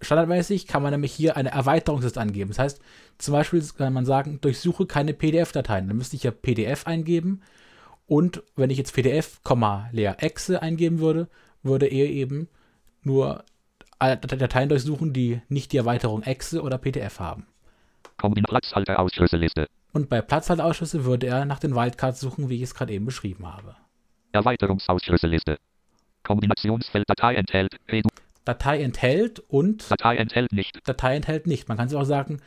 Standardmäßig kann man nämlich hier eine Erweiterungsliste angeben. Das heißt, zum Beispiel kann man sagen, durchsuche keine PDF-Dateien. Dann müsste ich ja PDF eingeben und wenn ich jetzt PDF, leer Exe eingeben würde, würde er eben nur alle Dateien durchsuchen, die nicht die Erweiterung Exe oder PDF haben. Kombin Platzhalterausschlüsselliste Und bei Platzhalterausschlüsse würde er nach den Wildcards suchen, wie ich es gerade eben beschrieben habe. Erweiterungsausschlüsselliste Kombinationsfeld Datei enthält Datei enthält und Datei enthält nicht Datei enthält nicht. Man kann sich auch sagen,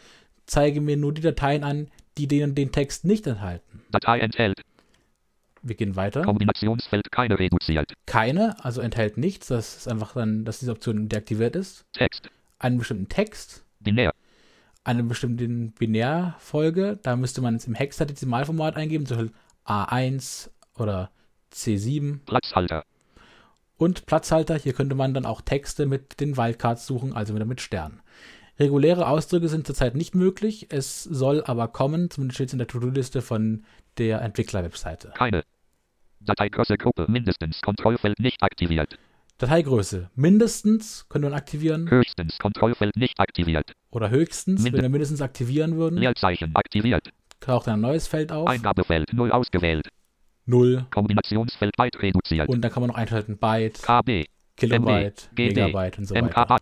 zeige mir nur die Dateien an, die den, den Text nicht enthalten. Datei enthält Wir gehen weiter. Kombinationsfeld keine reduziert Keine, also enthält nichts. Das ist einfach dann, dass diese Option deaktiviert ist. Text Einen bestimmten Text, binär eine bestimmte Binärfolge. Da müsste man jetzt im Hexadezimalformat eingeben, zum Beispiel A1 oder C7 Platzhalter und Platzhalter. Hier könnte man dann auch Texte mit den Wildcards suchen, also wieder mit Sternen. Reguläre Ausdrücke sind zurzeit nicht möglich. Es soll aber kommen, zumindest steht es in der To-Do-Liste von der Entwickler-Webseite. Keine. Dateigröße Gruppe mindestens Kontrollfeld nicht aktiviert. Dateigröße mindestens können wir aktivieren Höchstens Kontrollfeld nicht aktiviert. oder höchstens, Minde- wenn wir mindestens aktivieren würden, Leerzeichen aktiviert. taucht ein neues Feld auf. Eingabefeld 0 ausgewählt. 0. Kombinationsfeld Byte reduziert. Und dann kann man noch einschalten Byte, KB. Kilobyte, MB, GD, Megabyte und so weiter. MKA.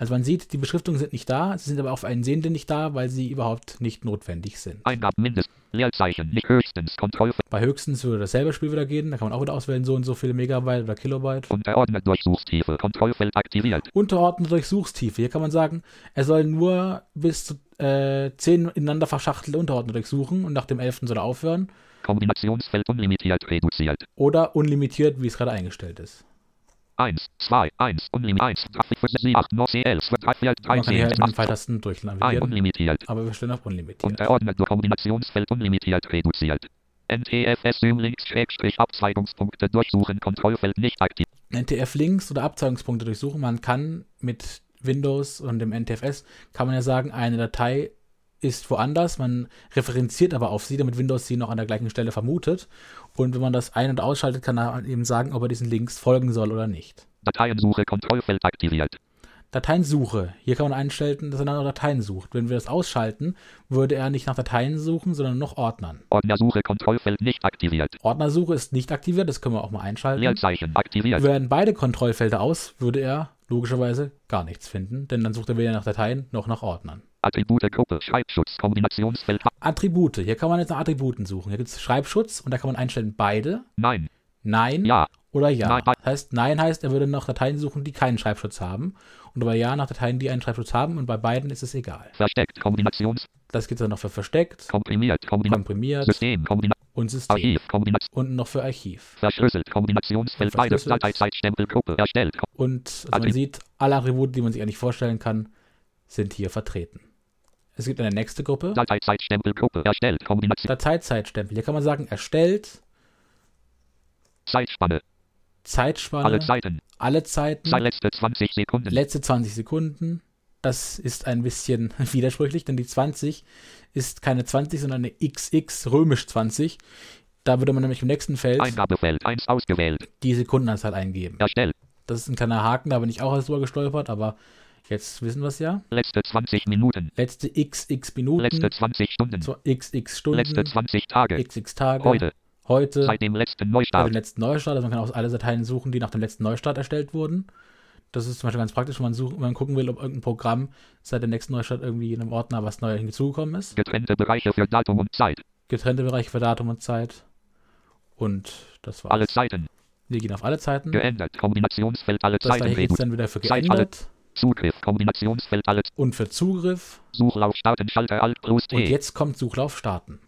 Also man sieht, die Beschriftungen sind nicht da, sie sind aber auf einen Sehenden nicht da, weil sie überhaupt nicht notwendig sind. Eingaben. Leerzeichen nicht höchstens Kontrollfeld. Bei höchstens würde dasselbe Spiel wieder gehen, da kann man auch wieder auswählen, so und so viele Megabyte oder Kilobyte. Unterordnet Durchsuchstiefe. Kontrollfeld aktiviert. Unterordnet Durchsuchstiefe. Hier kann man sagen, er soll nur bis zu äh, 10 ineinander verschachtelte Unterordner durchsuchen und nach dem 11. soll er aufhören. Kombinationsfeld unlimitiert reduziert. Oder unlimitiert, wie es gerade eingestellt ist. 1, 2, 1, unlimitiert 1, 3, 4, 7, 8, 9, 10, 11, 12, 13, Man kann hier 13, halt mit den 8, Pfeiltasten 1, durchnavigieren, unlimitiert. aber wir stellen auf unlimitiert. Unterordnet Kombinationsfeld unlimitiert reduziert. NTFS Symlinks Schrägstrich Abzweigungspunkte durchsuchen Kontrollfeld nicht aktiv. NTF-Links oder Abzeigungspunkte durchsuchen. Man kann mit Windows und dem NTFS, kann man ja sagen, eine Datei ist woanders. Man referenziert aber auf sie, damit Windows sie noch an der gleichen Stelle vermutet. Und wenn man das ein- und ausschaltet, kann er eben sagen, ob er diesen Links folgen soll oder nicht. Dateiensuche Kontrollfeld aktiviert. Dateiensuche. Hier kann man einstellen, dass er nach Dateien sucht. Wenn wir das ausschalten, würde er nicht nach Dateien suchen, sondern nach Ordnern. Ordnersuche Kontrollfeld nicht aktiviert. Ordnersuche ist nicht aktiviert, das können wir auch mal einschalten. Leerzeichen aktiviert. Wären beide Kontrollfelder aus, würde er logischerweise gar nichts finden, denn dann sucht er weder nach Dateien noch nach Ordnern. Attribute Gruppe Schreibschutz Kombinationsfeld Attribute. Hier kann man jetzt nach Attributen suchen. Hier gibt es Schreibschutz und da kann man einstellen beide, Nein. Nein Ja. oder Ja. Nein. Das heißt, Nein heißt, er würde nach Dateien suchen, die keinen Schreibschutz haben. Und bei Ja nach Dateien, die einen Schreibschutz haben. Und bei beiden ist es egal. Versteckt Kombinations Das gibt es dann noch für versteckt, komprimiert Kombination komprimiert System Kombination und System. Archiv Und noch für Archiv. verschlüsselt Kombinationsfeld beides. Dateizeitstempelgruppe erstellt. Und also man sieht, alle Attribute, die man sich eigentlich vorstellen kann, sind hier vertreten. Es gibt eine nächste Gruppe. Dateizeitstempelgruppe erstellt Kombination Dateizeitstempel. Hier kann man sagen, erstellt, Zeitspanne Zeitspanne, alle Zeiten alle Zeiten, Zeit letzte 20 Sekunden letzte 20 Sekunden. Das ist ein bisschen widersprüchlich, denn die 20 ist keine 20, sondern eine XX römisch 20. Da würde man nämlich im nächsten Feld Eingabefeld 1 ausgewählt die Sekundenanzahl eingeben. erstellt Das ist ein kleiner Haken, da bin ich auch erst drüber gestolpert, aber jetzt wissen wir es ja. letzte 20 Minuten Letzte XX Minuten, letzte 20 Stunden so XX Stunden, letzte 20 Tage XX Tage, heute heute seit dem letzten Neustart dem letzten Neustart. Also man kann auch alle Dateien suchen, die nach dem letzten Neustart erstellt wurden. Das ist zum Beispiel ganz praktisch, wenn man, suchen, wenn man gucken will, ob irgendein Programm seit dem nächsten Neustart irgendwie in einem Ordner was Neues hinzugekommen ist. getrennte Bereiche für Datum und Zeit Getrennte Bereiche für Datum und Zeit. Und das war's. alle Zeiten Wir gehen auf alle Zeiten. geändert Kombinationsfeld alle Das da Zeiten geht's reduziert dann wieder für Zeit alle- geändert. Zugriff Kombinationsfeld alle Und für Zugriff. Suchlauf starten Schalter Alt plus Und T jetzt kommt Suchlauf starten.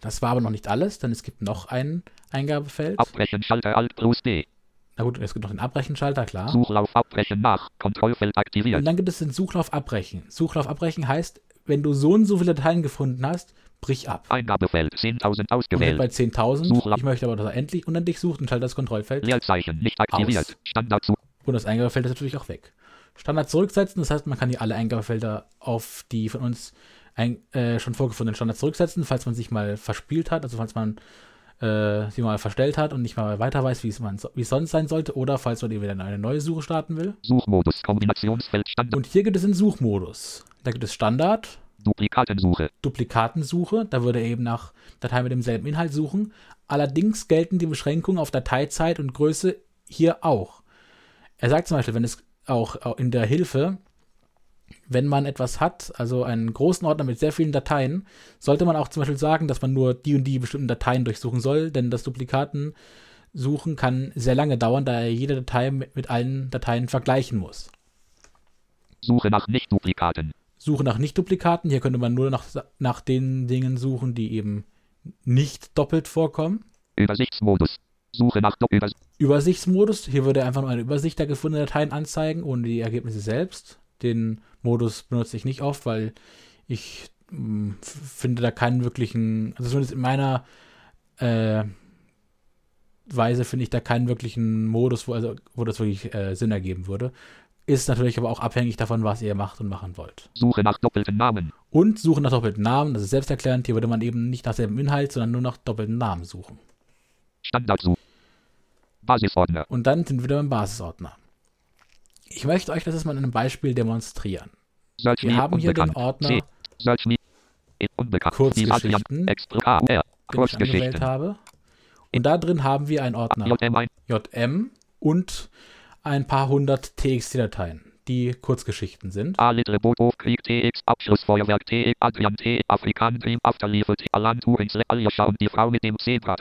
Das war aber noch nicht alles, denn es gibt noch ein Eingabefeld. Abbrechen Schalter Alt plus D Na gut, es gibt noch den Abbrechenschalter, klar. Suchlauf abbrechen nach Kontrollfeld aktiviert Und dann gibt es den Suchlauf abbrechen. Suchlauf abbrechen heißt, wenn du so und so viele Dateien gefunden hast, brich ab. Eingabefeld 10.000 Und jetzt ausgewählt bei 10.000, Suchlauf. ich möchte aber, dass er endlich unendlich sucht und schalte das Kontrollfeld. Leerzeichen nicht aktiviert Aus. Standard zu Und das Eingabefeld ist natürlich auch weg. Standard zurücksetzen, das heißt, man kann hier alle Eingabefelder auf die von uns ein, äh, schon vorgefundenen Standards zurücksetzen, falls man sich mal verspielt hat, also falls man äh, sie mal verstellt hat und nicht mal weiter weiß, wie es, man, wie es sonst sein sollte, oder falls man eben wieder eine neue Suche starten will. Suchmodus Kombinationsfeld Standard Und hier gibt es den Suchmodus. Da gibt es Standard, Duplikatensuche Duplikatensuche, da würde er eben nach Dateien mit demselben Inhalt suchen. Allerdings gelten die Beschränkungen auf Dateizeit und Größe hier auch. Er sagt zum Beispiel, wenn es auch in der Hilfe, wenn man etwas hat, also einen großen Ordner mit sehr vielen Dateien, sollte man auch zum Beispiel sagen, dass man nur die und die bestimmten Dateien durchsuchen soll, denn das Duplikatensuchen kann sehr lange dauern, da er jede Datei mit, mit allen Dateien vergleichen muss. Suche nach Nicht-Duplikaten Suche nach Nicht-Duplikaten. Hier könnte man nur nach, nach den Dingen suchen, die eben nicht doppelt vorkommen. Übersichtsmodus Suche nach Doppel Übersichtsmodus. Hier würde einfach nur eine Übersicht der gefundenen Dateien anzeigen, ohne die Ergebnisse selbst. Den Modus benutze ich nicht oft, weil ich mh, f- finde da keinen wirklichen, also zumindest in meiner äh, Weise finde ich da keinen wirklichen Modus, wo, also, wo das wirklich äh, Sinn ergeben würde. Ist natürlich aber auch abhängig davon, was ihr macht und machen wollt. Suche nach doppelten Namen. Und suchen nach doppelten Namen, das ist selbsterklärend. Hier würde man eben nicht nach selben Inhalt, sondern nur nach doppelten Namen suchen. Standardsuche. Basisordner. Und dann sind wir wieder im Basisordner. Ich möchte euch das jetzt mal in einem Beispiel demonstrieren. Search Wir haben hier den. Ordner, C. Search me. Unbekannt. Kurzgeschichten. Extra. Den ich angewählt Kurzgeschichten. habe. Und da drin haben wir einen Ordner JM1. JM und ein paar hundert TXT-Dateien, die Kurzgeschichten sind. Krieg TX. Abschlussfeuerwerk TX. Adrian T. Afrikan Dream Afterlife T. Alan Turings Aljascha und die Frau mit dem Zebra.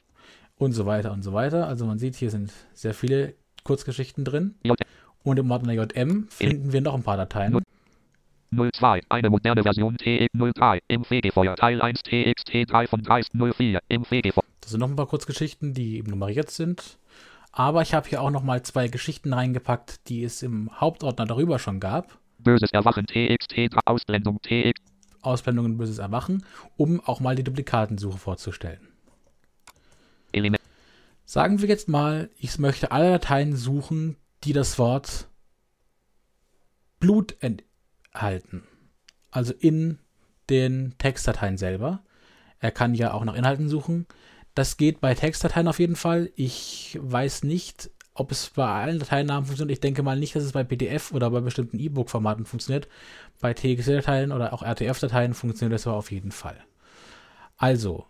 Und so weiter und so weiter. Also man sieht, hier sind sehr viele Kurzgeschichten drin. Und im Ordner JM finden wir noch ein paar Dateien. 02. Eine moderne Version TX 03. Im Fegefeuer. Teil 1 TXT 3 von 304. Im Fegefeuer. Das sind noch ein paar Kurzgeschichten, die eben nummeriert sind. Aber ich habe hier auch noch mal zwei Geschichten reingepackt, die es im Hauptordner darüber schon gab. Böses Erwachen TXT 3. Ausblendung TX. Ausblendungen böses Erwachen, um auch mal die Duplikatensuche vorzustellen. Element. Sagen wir jetzt mal, ich möchte alle Dateien suchen, die das Wort Blut enthalten. Also in den Textdateien selber. Er kann ja auch nach Inhalten suchen. Das geht bei Textdateien auf jeden Fall. Ich weiß nicht, ob es bei allen Dateinamen funktioniert. Ich denke mal nicht, dass es bei PDF oder bei bestimmten E-Book-Formaten funktioniert. Bei TXT-Dateien oder auch RTF-Dateien funktioniert das aber auf jeden Fall. Also,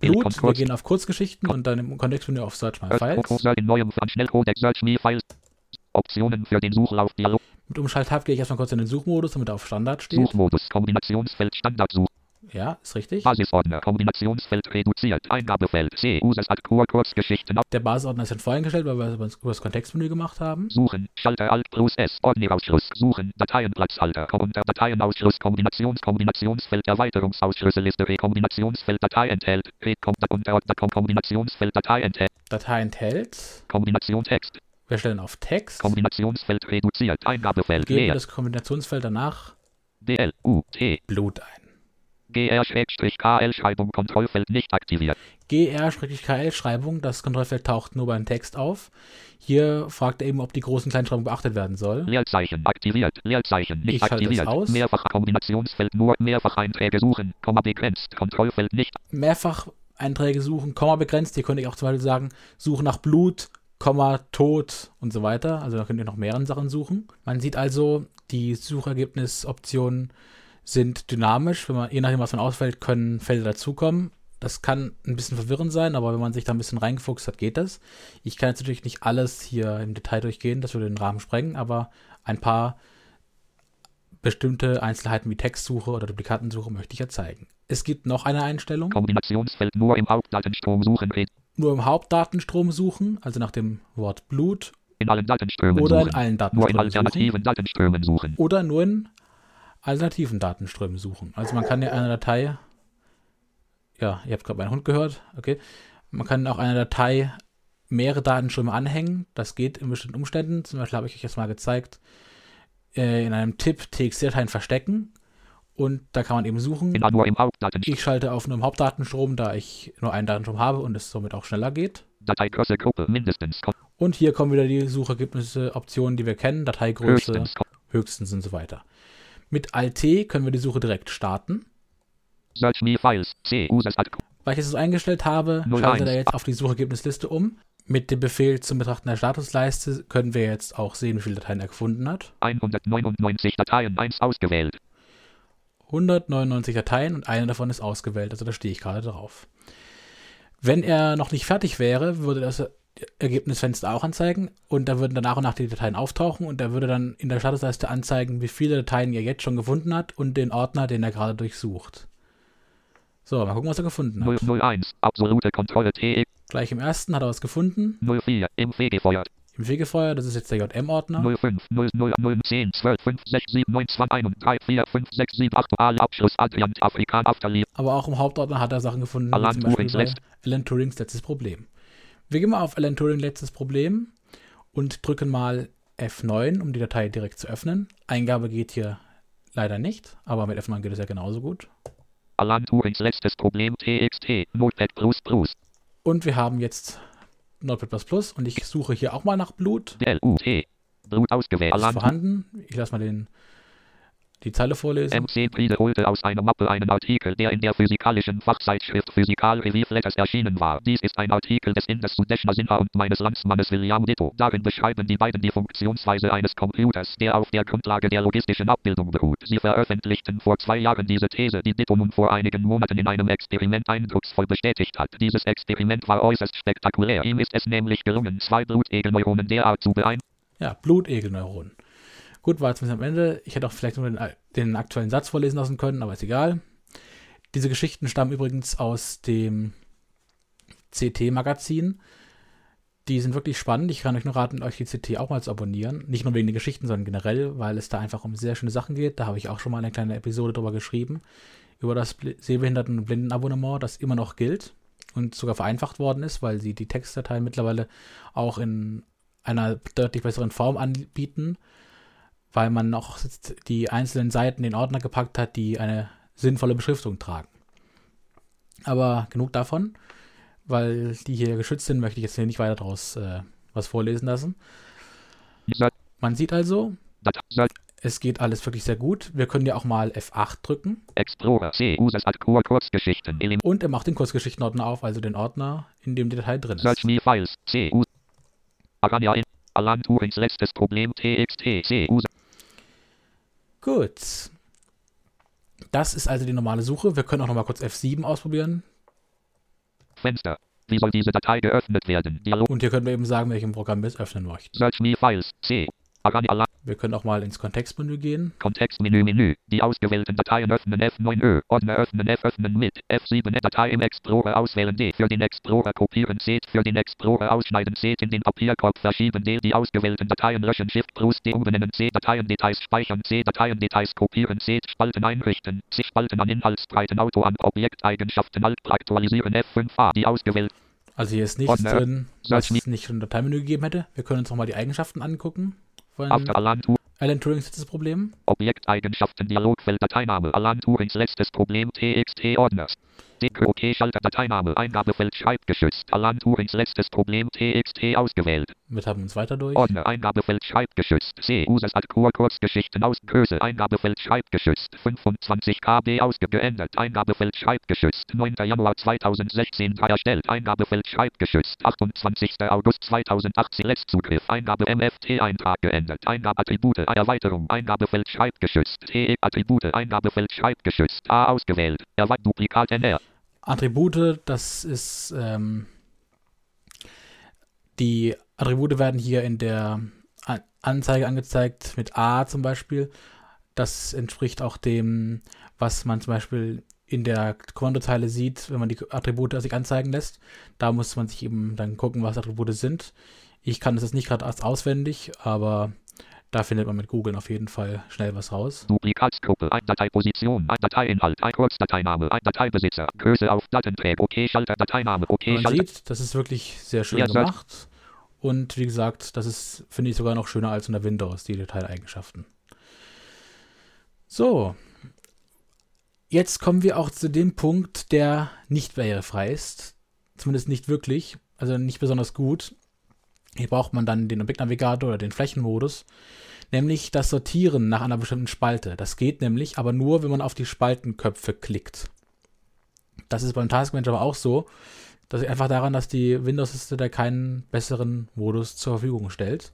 Blut, wir gehen auf Kurzgeschichten und dann im Kontextmenü auf Search My Files. In neuem Fund Schnellcodec Search Me Files. Optionen für den Suchlauf Dialog. Mit Umschalttab gehe ich erstmal kurz in den Suchmodus, damit er auf Standard steht. Suchmodus Kombinationsfeld Standardsuche. Ja, ist richtig. Basisordner Kombinationsfeld reduziert. Eingabefeld C. Users Ad Kur Kurzgeschichten ab. Der Basisordner ist schon voreingestellt, weil wir es über das- Kontextmenü gemacht haben. Suchen. Schalter Alt plus S. Ordnerausschluss. Suchen. Dateienplatzhalter. Unter Dateienausschluss. Kombinations Kombinationsfeld Erweiterungsausschlüsselliste. Rekombinationsfeld Datei enthält. Rekom unter Ordner Kombinationsfeld Datei enthält. Datei enthält. Kombination Text. Wir stellen auf Text. Kombinationsfeld reduziert. Eingabefeld Geben leer. das Kombinationsfeld danach DL U T Blut ein. GR-KL Schreibung Kontrollfeld nicht aktiviert. GR-KL-Schreibung, das Kontrollfeld taucht nur beim Text auf. Hier fragt er eben, ob die großen Kleinschreibung beachtet werden soll. Leerzeichen aktiviert. Leerzeichen nicht Ich aktiviert. aus. Mehrfach Kombinationsfeld nur Mehrfacheinträge suchen. Komma begrenzt. Kontrollfeld nicht. Mehrfach Einträge suchen, Komma begrenzt. Hier könnte ich auch zum Beispiel sagen, suche nach Blut, Komma, Tod und so weiter. Also da könnt ihr noch mehrere Sachen suchen. Man sieht also, die Suchergebnisoptionen sind dynamisch. Wenn man, je nachdem, was man auswählt, können Felder dazukommen. Das kann ein bisschen verwirrend sein, aber wenn man sich da ein bisschen reingefuchst hat, geht das. Ich kann jetzt natürlich nicht alles hier im Detail durchgehen, das würde den Rahmen sprengen, aber ein paar bestimmte Einzelheiten wie Textsuche oder Duplikatensuche möchte ich ja zeigen. Es gibt noch eine Einstellung, Kombinationsfeld nur im Hauptdatenstrom suchen. Nur im Hauptdatenstrom suchen, also nach dem Wort Blut In allen Datenströmen oder in suchen. allen Nur in Datenströmen suchen alternativen Datenströmen suchen. oder nur in alternativen Datenströmen suchen. Also man kann ja eine Datei, ja, ihr habt gerade meinen Hund gehört, okay, man kann auch eine Datei mehrere Datenströme anhängen, das geht in bestimmten Umständen, zum Beispiel habe ich euch jetzt mal gezeigt, äh, in einem Tipp TXT-Dateien verstecken und da kann man eben suchen. Hauptdatenstrom. Ich schalte auf nur im Hauptdatenstrom, da ich nur einen Datenstrom habe und es somit auch schneller geht. Dateigröße Gruppe mindestens. Und hier kommen wieder die Suchergebnisse, Optionen, die wir kennen, Dateigröße, Höchstens. Höchstens und so weiter. Mit Alt-T können wir die Suche direkt starten. Search me Files. C. Users Weil ich es so eingestellt habe, 01. schaltet er jetzt auf die Suchergebnisliste um. Mit dem Befehl zum Betrachten der Statusleiste können wir jetzt auch sehen, wie viele Dateien er gefunden hat. 199 Dateien 1 ausgewählt. 199 Dateien und eine davon ist ausgewählt, also da stehe ich gerade drauf. Wenn er noch nicht fertig wäre, würde das Ergebnisfenster auch anzeigen und da würden dann nach und nach die Dateien auftauchen und er würde dann in der Statusleiste anzeigen, wie viele Dateien er jetzt schon gefunden hat und den Ordner, den er gerade durchsucht. So, mal gucken, was er gefunden hat. 001. Absolute Kontrolle TX. Gleich im ersten hat er was gefunden. 04. Im Fegefeuer. Im Fegefeuer, das ist jetzt der JM-Ordner. 05. 0 0 0 10 12 5 6 7 9 2 1 3 4 5 6 7 8 Alle Abschluss Adrian Afrikan Afterlieb. Aber auch im Hauptordner hat er Sachen gefunden, Alan wie zum Beispiel Turings Alan Turings letztes Problem. Wir gehen mal auf Alan Turing letztes Problem und drücken mal F9, um die Datei direkt zu öffnen. Eingabe geht hier leider nicht, aber mit F9 geht es ja genauso gut. Alan Turings letztes Problem TXT. Notepad Plus Plus. Und wir haben jetzt Notepad++ und ich suche hier auch mal nach Blut. Blut ausgewählt. ist vorhanden. Ich lasse mal den, die Zeile vorlesen. MC Priede holte aus einer Mappe einen Artikel, der in der physikalischen Fachzeitschrift Physikal Review Letters erschienen war. Dies ist ein Artikel des Inders Sudeshna Sinha und meines Landsmannes William Ditto. Darin beschreiben die beiden die Funktionsweise eines Computers, der auf der Grundlage der logistischen Abbildung beruht. Sie veröffentlichten vor zwei Jahren diese These, die Ditto nun vor einigen Monaten in einem Experiment eindrucksvoll bestätigt hat. Dieses Experiment war äußerst spektakulär. Ihm ist es nämlich gelungen, zwei Blutegelneuronen derart zu beeinflussen, Ja, Blutegelneuronen. Gut, war bis am Ende. Ich hätte auch vielleicht nur den, den aktuellen Satz vorlesen lassen können, aber ist egal. Diese Geschichten stammen übrigens aus dem CT-Magazin. Die sind wirklich spannend. Ich kann euch nur raten, euch die CT auch mal zu abonnieren. Nicht nur wegen den Geschichten, sondern generell, weil es da einfach um sehr schöne Sachen geht. Da habe ich auch schon mal eine kleine Episode drüber geschrieben. Über das Sehbehinderten- und Blindenabonnement, das immer noch gilt und sogar vereinfacht worden ist, weil sie die Textdateien mittlerweile auch in einer deutlich besseren Form anbieten, weil man noch die einzelnen Seiten in Ordner gepackt hat, die eine sinnvolle Beschriftung tragen. Aber genug davon, weil die hier geschützt sind, möchte ich jetzt hier nicht weiter draus äh, was vorlesen lassen. Man sieht also, es geht alles wirklich sehr gut. Wir können ja auch mal F8 drücken Explorer C. Users at Core Kurzgeschichten. Elim und er macht den Kurzgeschichtenordner auf, also den Ordner, in dem die Datei drin Search ist. me Files. C. U. Arania in. Alan Turings letztes Problem. TXT. C. User. Gut. Das ist also die normale Suche. Wir können auch noch mal kurz F7 ausprobieren. Fenster. Wie soll diese Datei geöffnet werden? Dialog. Und hier können wir eben sagen, welchem Programm wir es öffnen möchten. Search me Files. C. Wir können auch mal ins Kontextmenü gehen. Kontextmenü Menü. Die ausgewählten Dateien öffnen F9Ö. Ordner öffnen F öffnen mit. F7 Datei im Explorer auswählen D. Für den Explorer kopieren C. Für den Explorer ausschneiden C. In den Papierkorb verschieben D. Die ausgewählten Dateien löschen Shift Plus D. Umbenennen C. Dateiendetails speichern C. Dateiendetails kopieren C. Spalten einrichten. C. Spalten an Inhaltsbreiten Auto an Objekteigenschaften Alt aktualisieren F5A. Die ausgewählt. Also hier ist nichts Ordner. drin, was es nicht schon im Dateimenü gegeben hätte. Wir können uns noch mal die Eigenschaften angucken. Von After Alan Tur Alan Turings letztes Problem. Objekteigenschaften Dialogfeld Dateiname Alan Turings letztes Problem TXT Dicke OK Schalter Dateiname Eingabefeld Schreibgeschützt Alan Turings letztes Problem TXT ausgewählt. Wir haben uns weiter durch. Ordner Eingabefeld Schreibgeschützt C Users at Core Kurzgeschichten aus Größe Eingabefeld Schreibgeschützt 25 KB ausgeändert Eingabefeld Schreibgeschützt 9. Januar 2016 erstellt Eingabefeld Schreibgeschützt 28. August 2018 Letztzugriff Eingabe MFT Eintrag geändert Eingabeattribute Erweiterung Eingabefeld Schreibgeschützt TE Attribute Eingabefeld Schreibgeschützt A ausgewählt Erweiterung Duplikat NR Attribute, das ist ähm, die Attribute werden hier in der An- Anzeige angezeigt mit A zum Beispiel. Das entspricht auch dem, was man zum Beispiel in der Kommandozeile sieht, wenn man die Attribute sich anzeigen lässt. Da muss man sich eben dann gucken, was Attribute sind. Ich kann das jetzt nicht gerade auswendig, aber da findet man mit Google auf jeden Fall schnell was raus. Duplikatsgruppe, ein Dateiposition, ein Dateiinhalt, ein Kurzdateiname, ein Dateibesitzer, Größe auf Datenträger, OK Schalter, Dateiname, OK Man Schalter. sieht, das ist wirklich sehr schön Ja, gemacht. Und wie gesagt, das ist, finde ich, sogar noch schöner als unter Windows, die Detaileigenschaften. So. Jetzt kommen wir auch zu dem Punkt, der nicht barrierefrei ist. Zumindest nicht wirklich. Also nicht besonders gut. Hier braucht man dann den Objektnavigator oder den Flächenmodus. Nämlich das Sortieren nach einer bestimmten Spalte. Das geht nämlich aber nur, wenn man auf die Spaltenköpfe klickt. Das ist beim Task Manager aber auch so. Das liegt einfach daran, dass die Windows-Liste da keinen besseren Modus zur Verfügung stellt.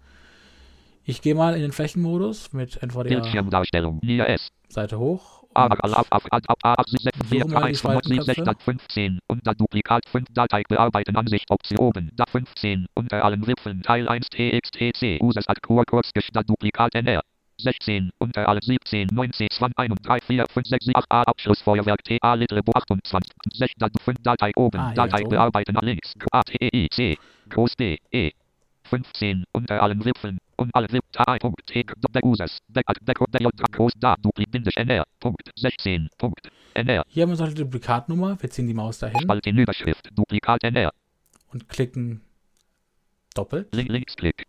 Ich gehe mal in den Flächenmodus mit NVDA Bildschirmdarstellung. Seite hoch. A, und A, A, A, A, A, 6, 4, Suche mal die 1, 5, 7, 6, Spaltenköpfe. 15, unter Duplikat 5, Datei bearbeiten, Ansicht, Option, da 15, unter allen Wipfeln, Teil 1, TXTC, Users at Core, Kurzgestellt, Duplikat NR. 16, unter allen 17, 19, 20, 1, 3, 4, 5, 6, 7, 8, A, Abschlussfeuerwerk, TA, Little Bo 28, 6, Dat 5, Datei oben, Ah, Datei oben. bearbeiten, links, A, T, E, C, Groß D, E. 15, unter allen Wipfeln, und alle T, Punkt, der Users, Da, NR, Punkt, 16, Punkt, NR, Hier haben wir so eine Duplikatnummer. Wir ziehen die Maus dahin Spalt in Überschrift, Duplikat NR, und klicken doppelt. Link, Linksklick.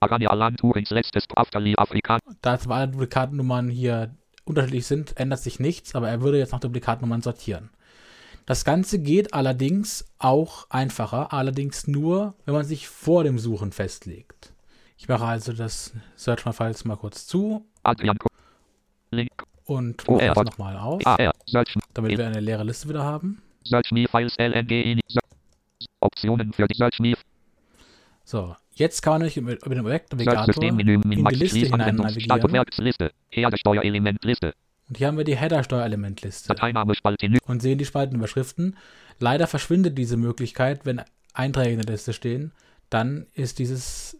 Arania Alan Turings letztes Afterli Afrikan. Da zwar alle Duplikatnummern hier unterschiedlich sind, ändert sich nichts, aber er würde jetzt nach Duplikatnummern sortieren. Das Ganze geht allerdings auch einfacher, allerdings nur, wenn man sich vor dem Suchen festlegt. Ich mache also das Search My Files mal kurz zu Link. und Oh, mache er das nochmal auf. Search. damit wir eine leere Liste wieder haben. Optionen für die Search Me. So, jetzt kann man nämlich den Search Objekt-Navigator Systemmenü. in die Liste hinein navigieren. Und hier haben wir die Header-Steuerelementliste und sehen die Spaltenüberschriften. Leider verschwindet diese Möglichkeit, wenn Einträge in der Liste stehen, dann ist dieses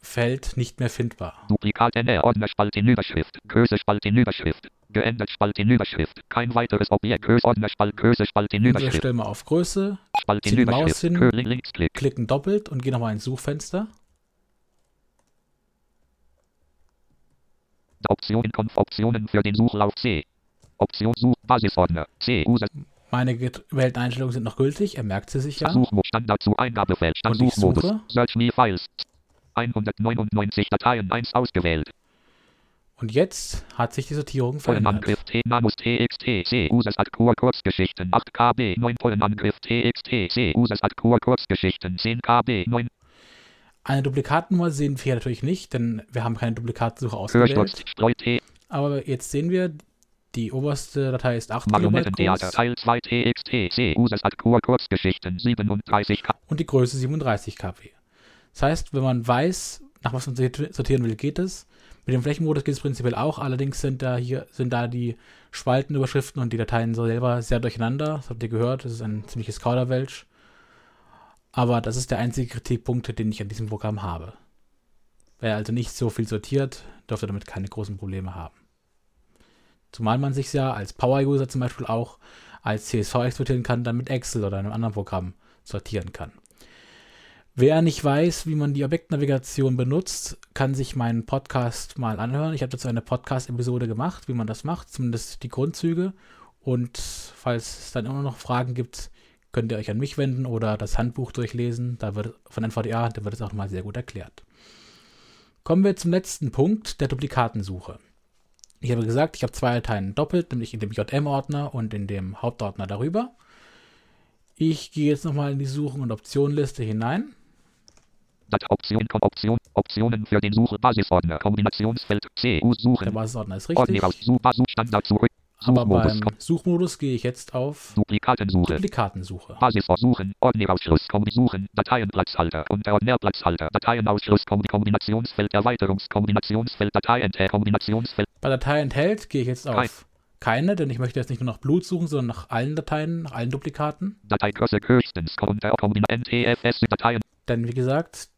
Feld nicht mehr findbar. Duplikat NR Ordner Spalte Überschrift. Größe Spalte Überschrift. Geändert Spalte Überschrift. Kein weiteres Objekt. Größe Ordner Spalte Größe Spalte Und wir Überschrift. stellen mal auf Größe, Spalte zieh die Maus Überschrift. hin. Linksklick. klicken doppelt und gehen nochmal ins Suchfenster. Optionen Konf Optionen für den Suchlauf C. Option Such Basisordner C. User Meine gewählten Einstellungen sind noch gültig, er merkt sie sich ja. Suchmodus Standard zu Eingabefeld Stand Und ich Suchmodus. Search Me Files. 199 Dateien 1 ausgewählt. Und jetzt hat sich die Sortierung verändert. Angriff T Namus TXT C Users at Core Kurzgeschichten 8 KB 9 Vollen Angriff TXT C Users at Core Kurzgeschichten 10 KB 9 Eine Duplikatennummer sehen wir hier natürlich nicht, denn wir haben keine Duplikatsuche ausgewählt. Aber jetzt sehen wir, die oberste Datei ist 8 KB Marionettentheater groß Teil 2 TXT C Users at Core Kurzgeschichten 37 K und die Größe 37 KB. Das heißt, wenn man weiß, nach was man sortieren will, geht es. Mit dem Flächenmodus geht es prinzipiell auch, allerdings sind da hier sind da die Spaltenüberschriften und die Dateien selber sehr durcheinander. Das habt ihr gehört, das ist ein ziemliches Kauderwelsch. Aber das ist der einzige Kritikpunkt, den ich an diesem Programm habe. Wer also nicht so viel sortiert, dürfte damit keine großen Probleme haben. Zumal man sich ja als Power-User zum Beispiel auch als CSV exportieren kann, dann mit Excel oder einem anderen Programm sortieren kann. Wer nicht weiß, wie man die Objektnavigation benutzt, kann sich meinen Podcast mal anhören. Ich habe dazu eine Podcast-Episode gemacht, wie man das macht, zumindest die Grundzüge. Und falls es dann immer noch Fragen gibt, könnt ihr euch an mich wenden oder das Handbuch durchlesen. Da wird von NVDA, da wird es auch mal sehr gut erklärt. Kommen wir zum letzten Punkt, der Duplikatensuche. Ich habe gesagt, ich habe zwei Dateien doppelt, nämlich in dem JM-Ordner und in dem Hauptordner darüber. Ich gehe jetzt nochmal in die Suchen- und Optionenliste hinein. Dat Option Option Optionen für den Suche Basisordner Kombinationsfeld C U Der Suchen Basisordner ist Ordner richtig. aus Such Basu Standard zurück. Aber Suchmodus beim Suchmodus gehe ich jetzt auf Duplikatensuche. Duplikatensuche. Basisort suchen, Ordnerausschluss, Kombi suchen, Dateienplatzhalter, Unterordnerplatzhalter, Dateienausschluss, Kombi Kombinationsfeld, Erweiterungskombinationsfeld, Datei enthält, Kombinationsfeld, Bei Datei enthält gehe ich jetzt Kein. auf keine, denn ich möchte jetzt nicht nur nach Blut suchen, sondern nach allen Dateien, nach allen Duplikaten. Dateigröße höchstens, unter Kombina NTFS, Dateien, Denn wie gesagt,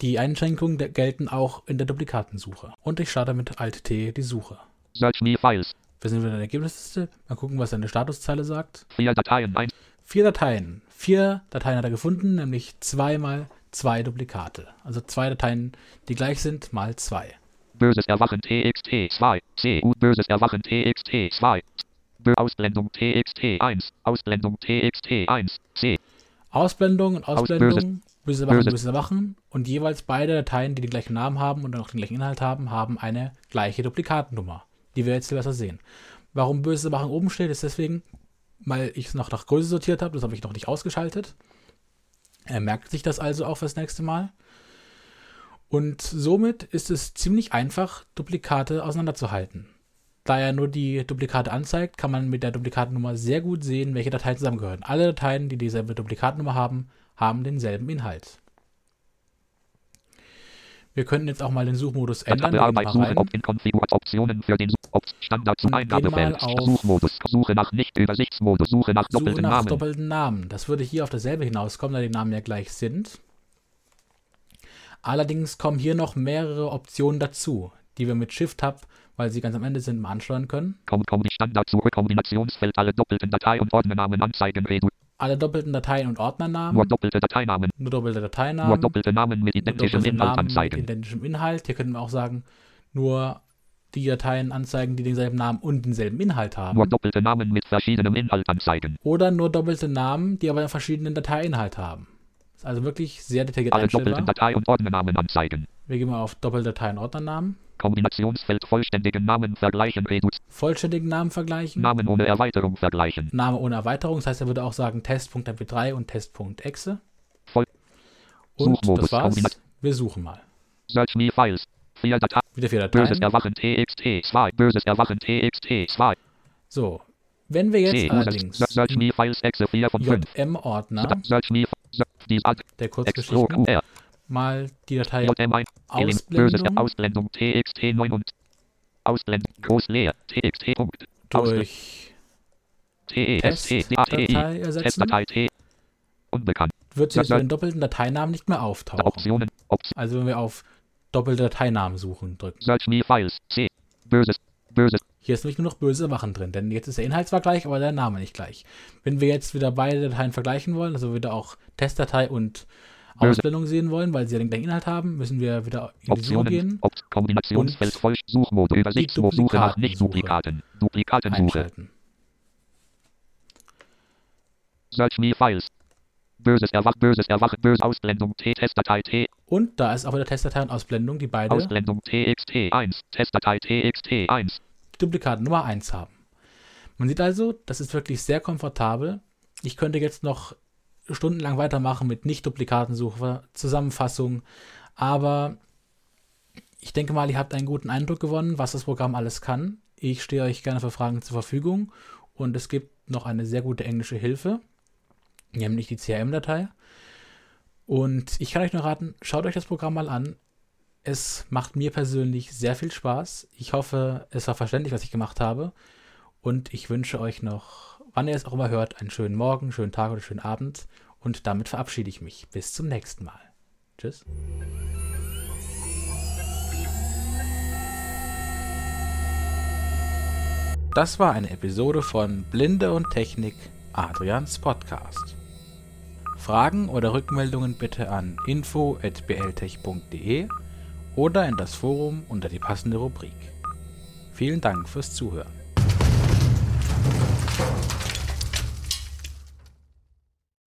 die Einschränkungen gelten auch in der Duplikatensuche. Und ich starte mit Alt-T die Suche. Search Me Files, Wir sind wieder in der Ergebnisliste. Mal gucken, was seine Statuszeile sagt. vier Dateien, 1, Vier Dateien. Vier Dateien hat er gefunden, nämlich zweimal zwei Duplikate. Also zwei Dateien, die gleich sind, mal zwei. böses Erwachen TXT 2, CU, böses Erwachen TXT 2, Bö Ausblendung TXT 1, Ausblendung TXT 1, C, Ausblendung und Aus- Ausblendung, böse Wachen, böse. böse Wachen. Und jeweils beide Dateien, die den gleichen Namen haben und auch den gleichen Inhalt haben, haben eine gleiche Duplikatennummer, die wir jetzt hier besser sehen. Warum böse Wachen oben steht, ist deswegen, weil ich es noch nach Größe sortiert habe. Das habe ich noch nicht ausgeschaltet. Er merkt sich das also auch fürs nächste Mal. Und somit ist es ziemlich einfach, Duplikate auseinanderzuhalten. Da er nur die Duplikate anzeigt, kann man mit der Duplikatennummer sehr gut sehen, welche Dateien zusammengehören. Alle Dateien, die dieselbe Duplikatennummer haben, haben denselben Inhalt. Wir könnten jetzt auch mal den Suchmodus ändern. Gehen mal rein. in für den Standard zum Eingabefeld, Suchmodus, Suche nach Nicht-Übersichtsmodus, Suche nach Suche doppelten nach Namen, doppelten Namen. Das würde hier auf dasselbe hinauskommen, da die Namen ja gleich sind. Allerdings kommen hier noch mehrere Optionen dazu, die wir mit Shift-Tab, weil sie ganz am Ende sind, mal ansteuern können. Kom Kom Standard zurück, Kombinationsfeld, alle doppelten Datei- und Ordnernamen anzeigen, Redu Alle doppelten Dateien und Ordnernamen, nur doppelte Dateinamen, nur doppelte Dateinamen, nur doppelte Namen mit identischem Inhalt Namen mit anzeigen, identischem Inhalt. Hier könnten wir auch sagen, nur die Dateien anzeigen, die denselben Namen und denselben Inhalt haben. nur doppelte Namen mit verschiedenem Inhalt anzeigen, Oder nur doppelte Namen, die aber einen verschiedenen Dateiinhalt haben. Ist also wirklich sehr detailliert alle doppelten. Datei- und Ordnernamen anzeigen, Wir gehen mal auf doppelte Datei- und Ordnernamen. Kombinationsfeld vollständigen Namen vergleichen, Redu Vollständigen Namen vergleichen. Namen ohne Erweiterung vergleichen, Name ohne Erweiterung. Das heißt, er würde auch sagen Test.mp3 und Test.exe. Voll- Und Suchmodus, das war's. Kombinat- Wir suchen mal. Search me Files. Vier Dateien. Wieder vier Böses Dateien. Erwachen TXT 2. Böses Erwachen TXT 2. So, wenn wir jetzt C. allerdings Search me Files Exe 4 von 5. JM-Ordner Search me. Der Kurzgeschichten. Mal die Datei JM1. Elim. Böses Ausblendung Ausblendung TXT 9 und Ausblendung. Groß leer. TXT. Punkt. Durch TEST. Testdatei ersetzen, Testdatei. Unbekannt. wird sie jetzt für den doppelten Dateinamen nicht mehr auftauchen. Optionen. Also wenn wir auf doppelte Dateinamen suchen drücken. Search me Files. C. Böses. Böses. Hier ist nämlich nur noch böse Wachen drin, denn jetzt ist der Inhalt zwar gleich, aber der Name nicht gleich. Wenn wir jetzt wieder beide Dateien vergleichen wollen, also wieder auch Testdatei und Ausblendung sehen wollen, weil sie ja den gleichen Inhalt haben, müssen wir wieder in die Suche Optionen. gehen, Opt. Kombinationsfeld voll. Suchmode. Übersichtsmode. Suche nach Nicht-Duplikaten. Duplikatensuche. Search me Files. Böses Erwach. Böses Erwach. Böse Ausblendung. T. Testdatei T. Und da ist auch wieder Testdatei und Ausblendung, die beide Ausblendung TXT 1. Testdatei TXT 1. Duplikat Nummer 1 haben. Man sieht also, das ist wirklich sehr komfortabel. Ich könnte jetzt noch stundenlang weitermachen mit Nicht-Duplikatensuche, Zusammenfassung, aber ich denke mal, ihr habt einen guten Eindruck gewonnen, was das Programm alles kann. Ich stehe euch gerne für Fragen zur Verfügung und es gibt noch eine sehr gute englische Hilfe, nämlich die CRM-Datei. Und ich kann euch nur raten, schaut euch das Programm mal an. Es macht mir persönlich sehr viel Spaß. Ich hoffe, es war verständlich, was ich gemacht habe. Und ich wünsche euch noch, wann ihr es auch immer hört, einen schönen Morgen, schönen Tag oder schönen Abend. Und damit verabschiede ich mich. Bis zum nächsten Mal. Tschüss. Das war eine Episode von Blinde und Technik, Adrians Podcast. Fragen oder Rückmeldungen bitte an info.bltech.de oder in das Forum unter die passende Rubrik. Vielen Dank fürs Zuhören.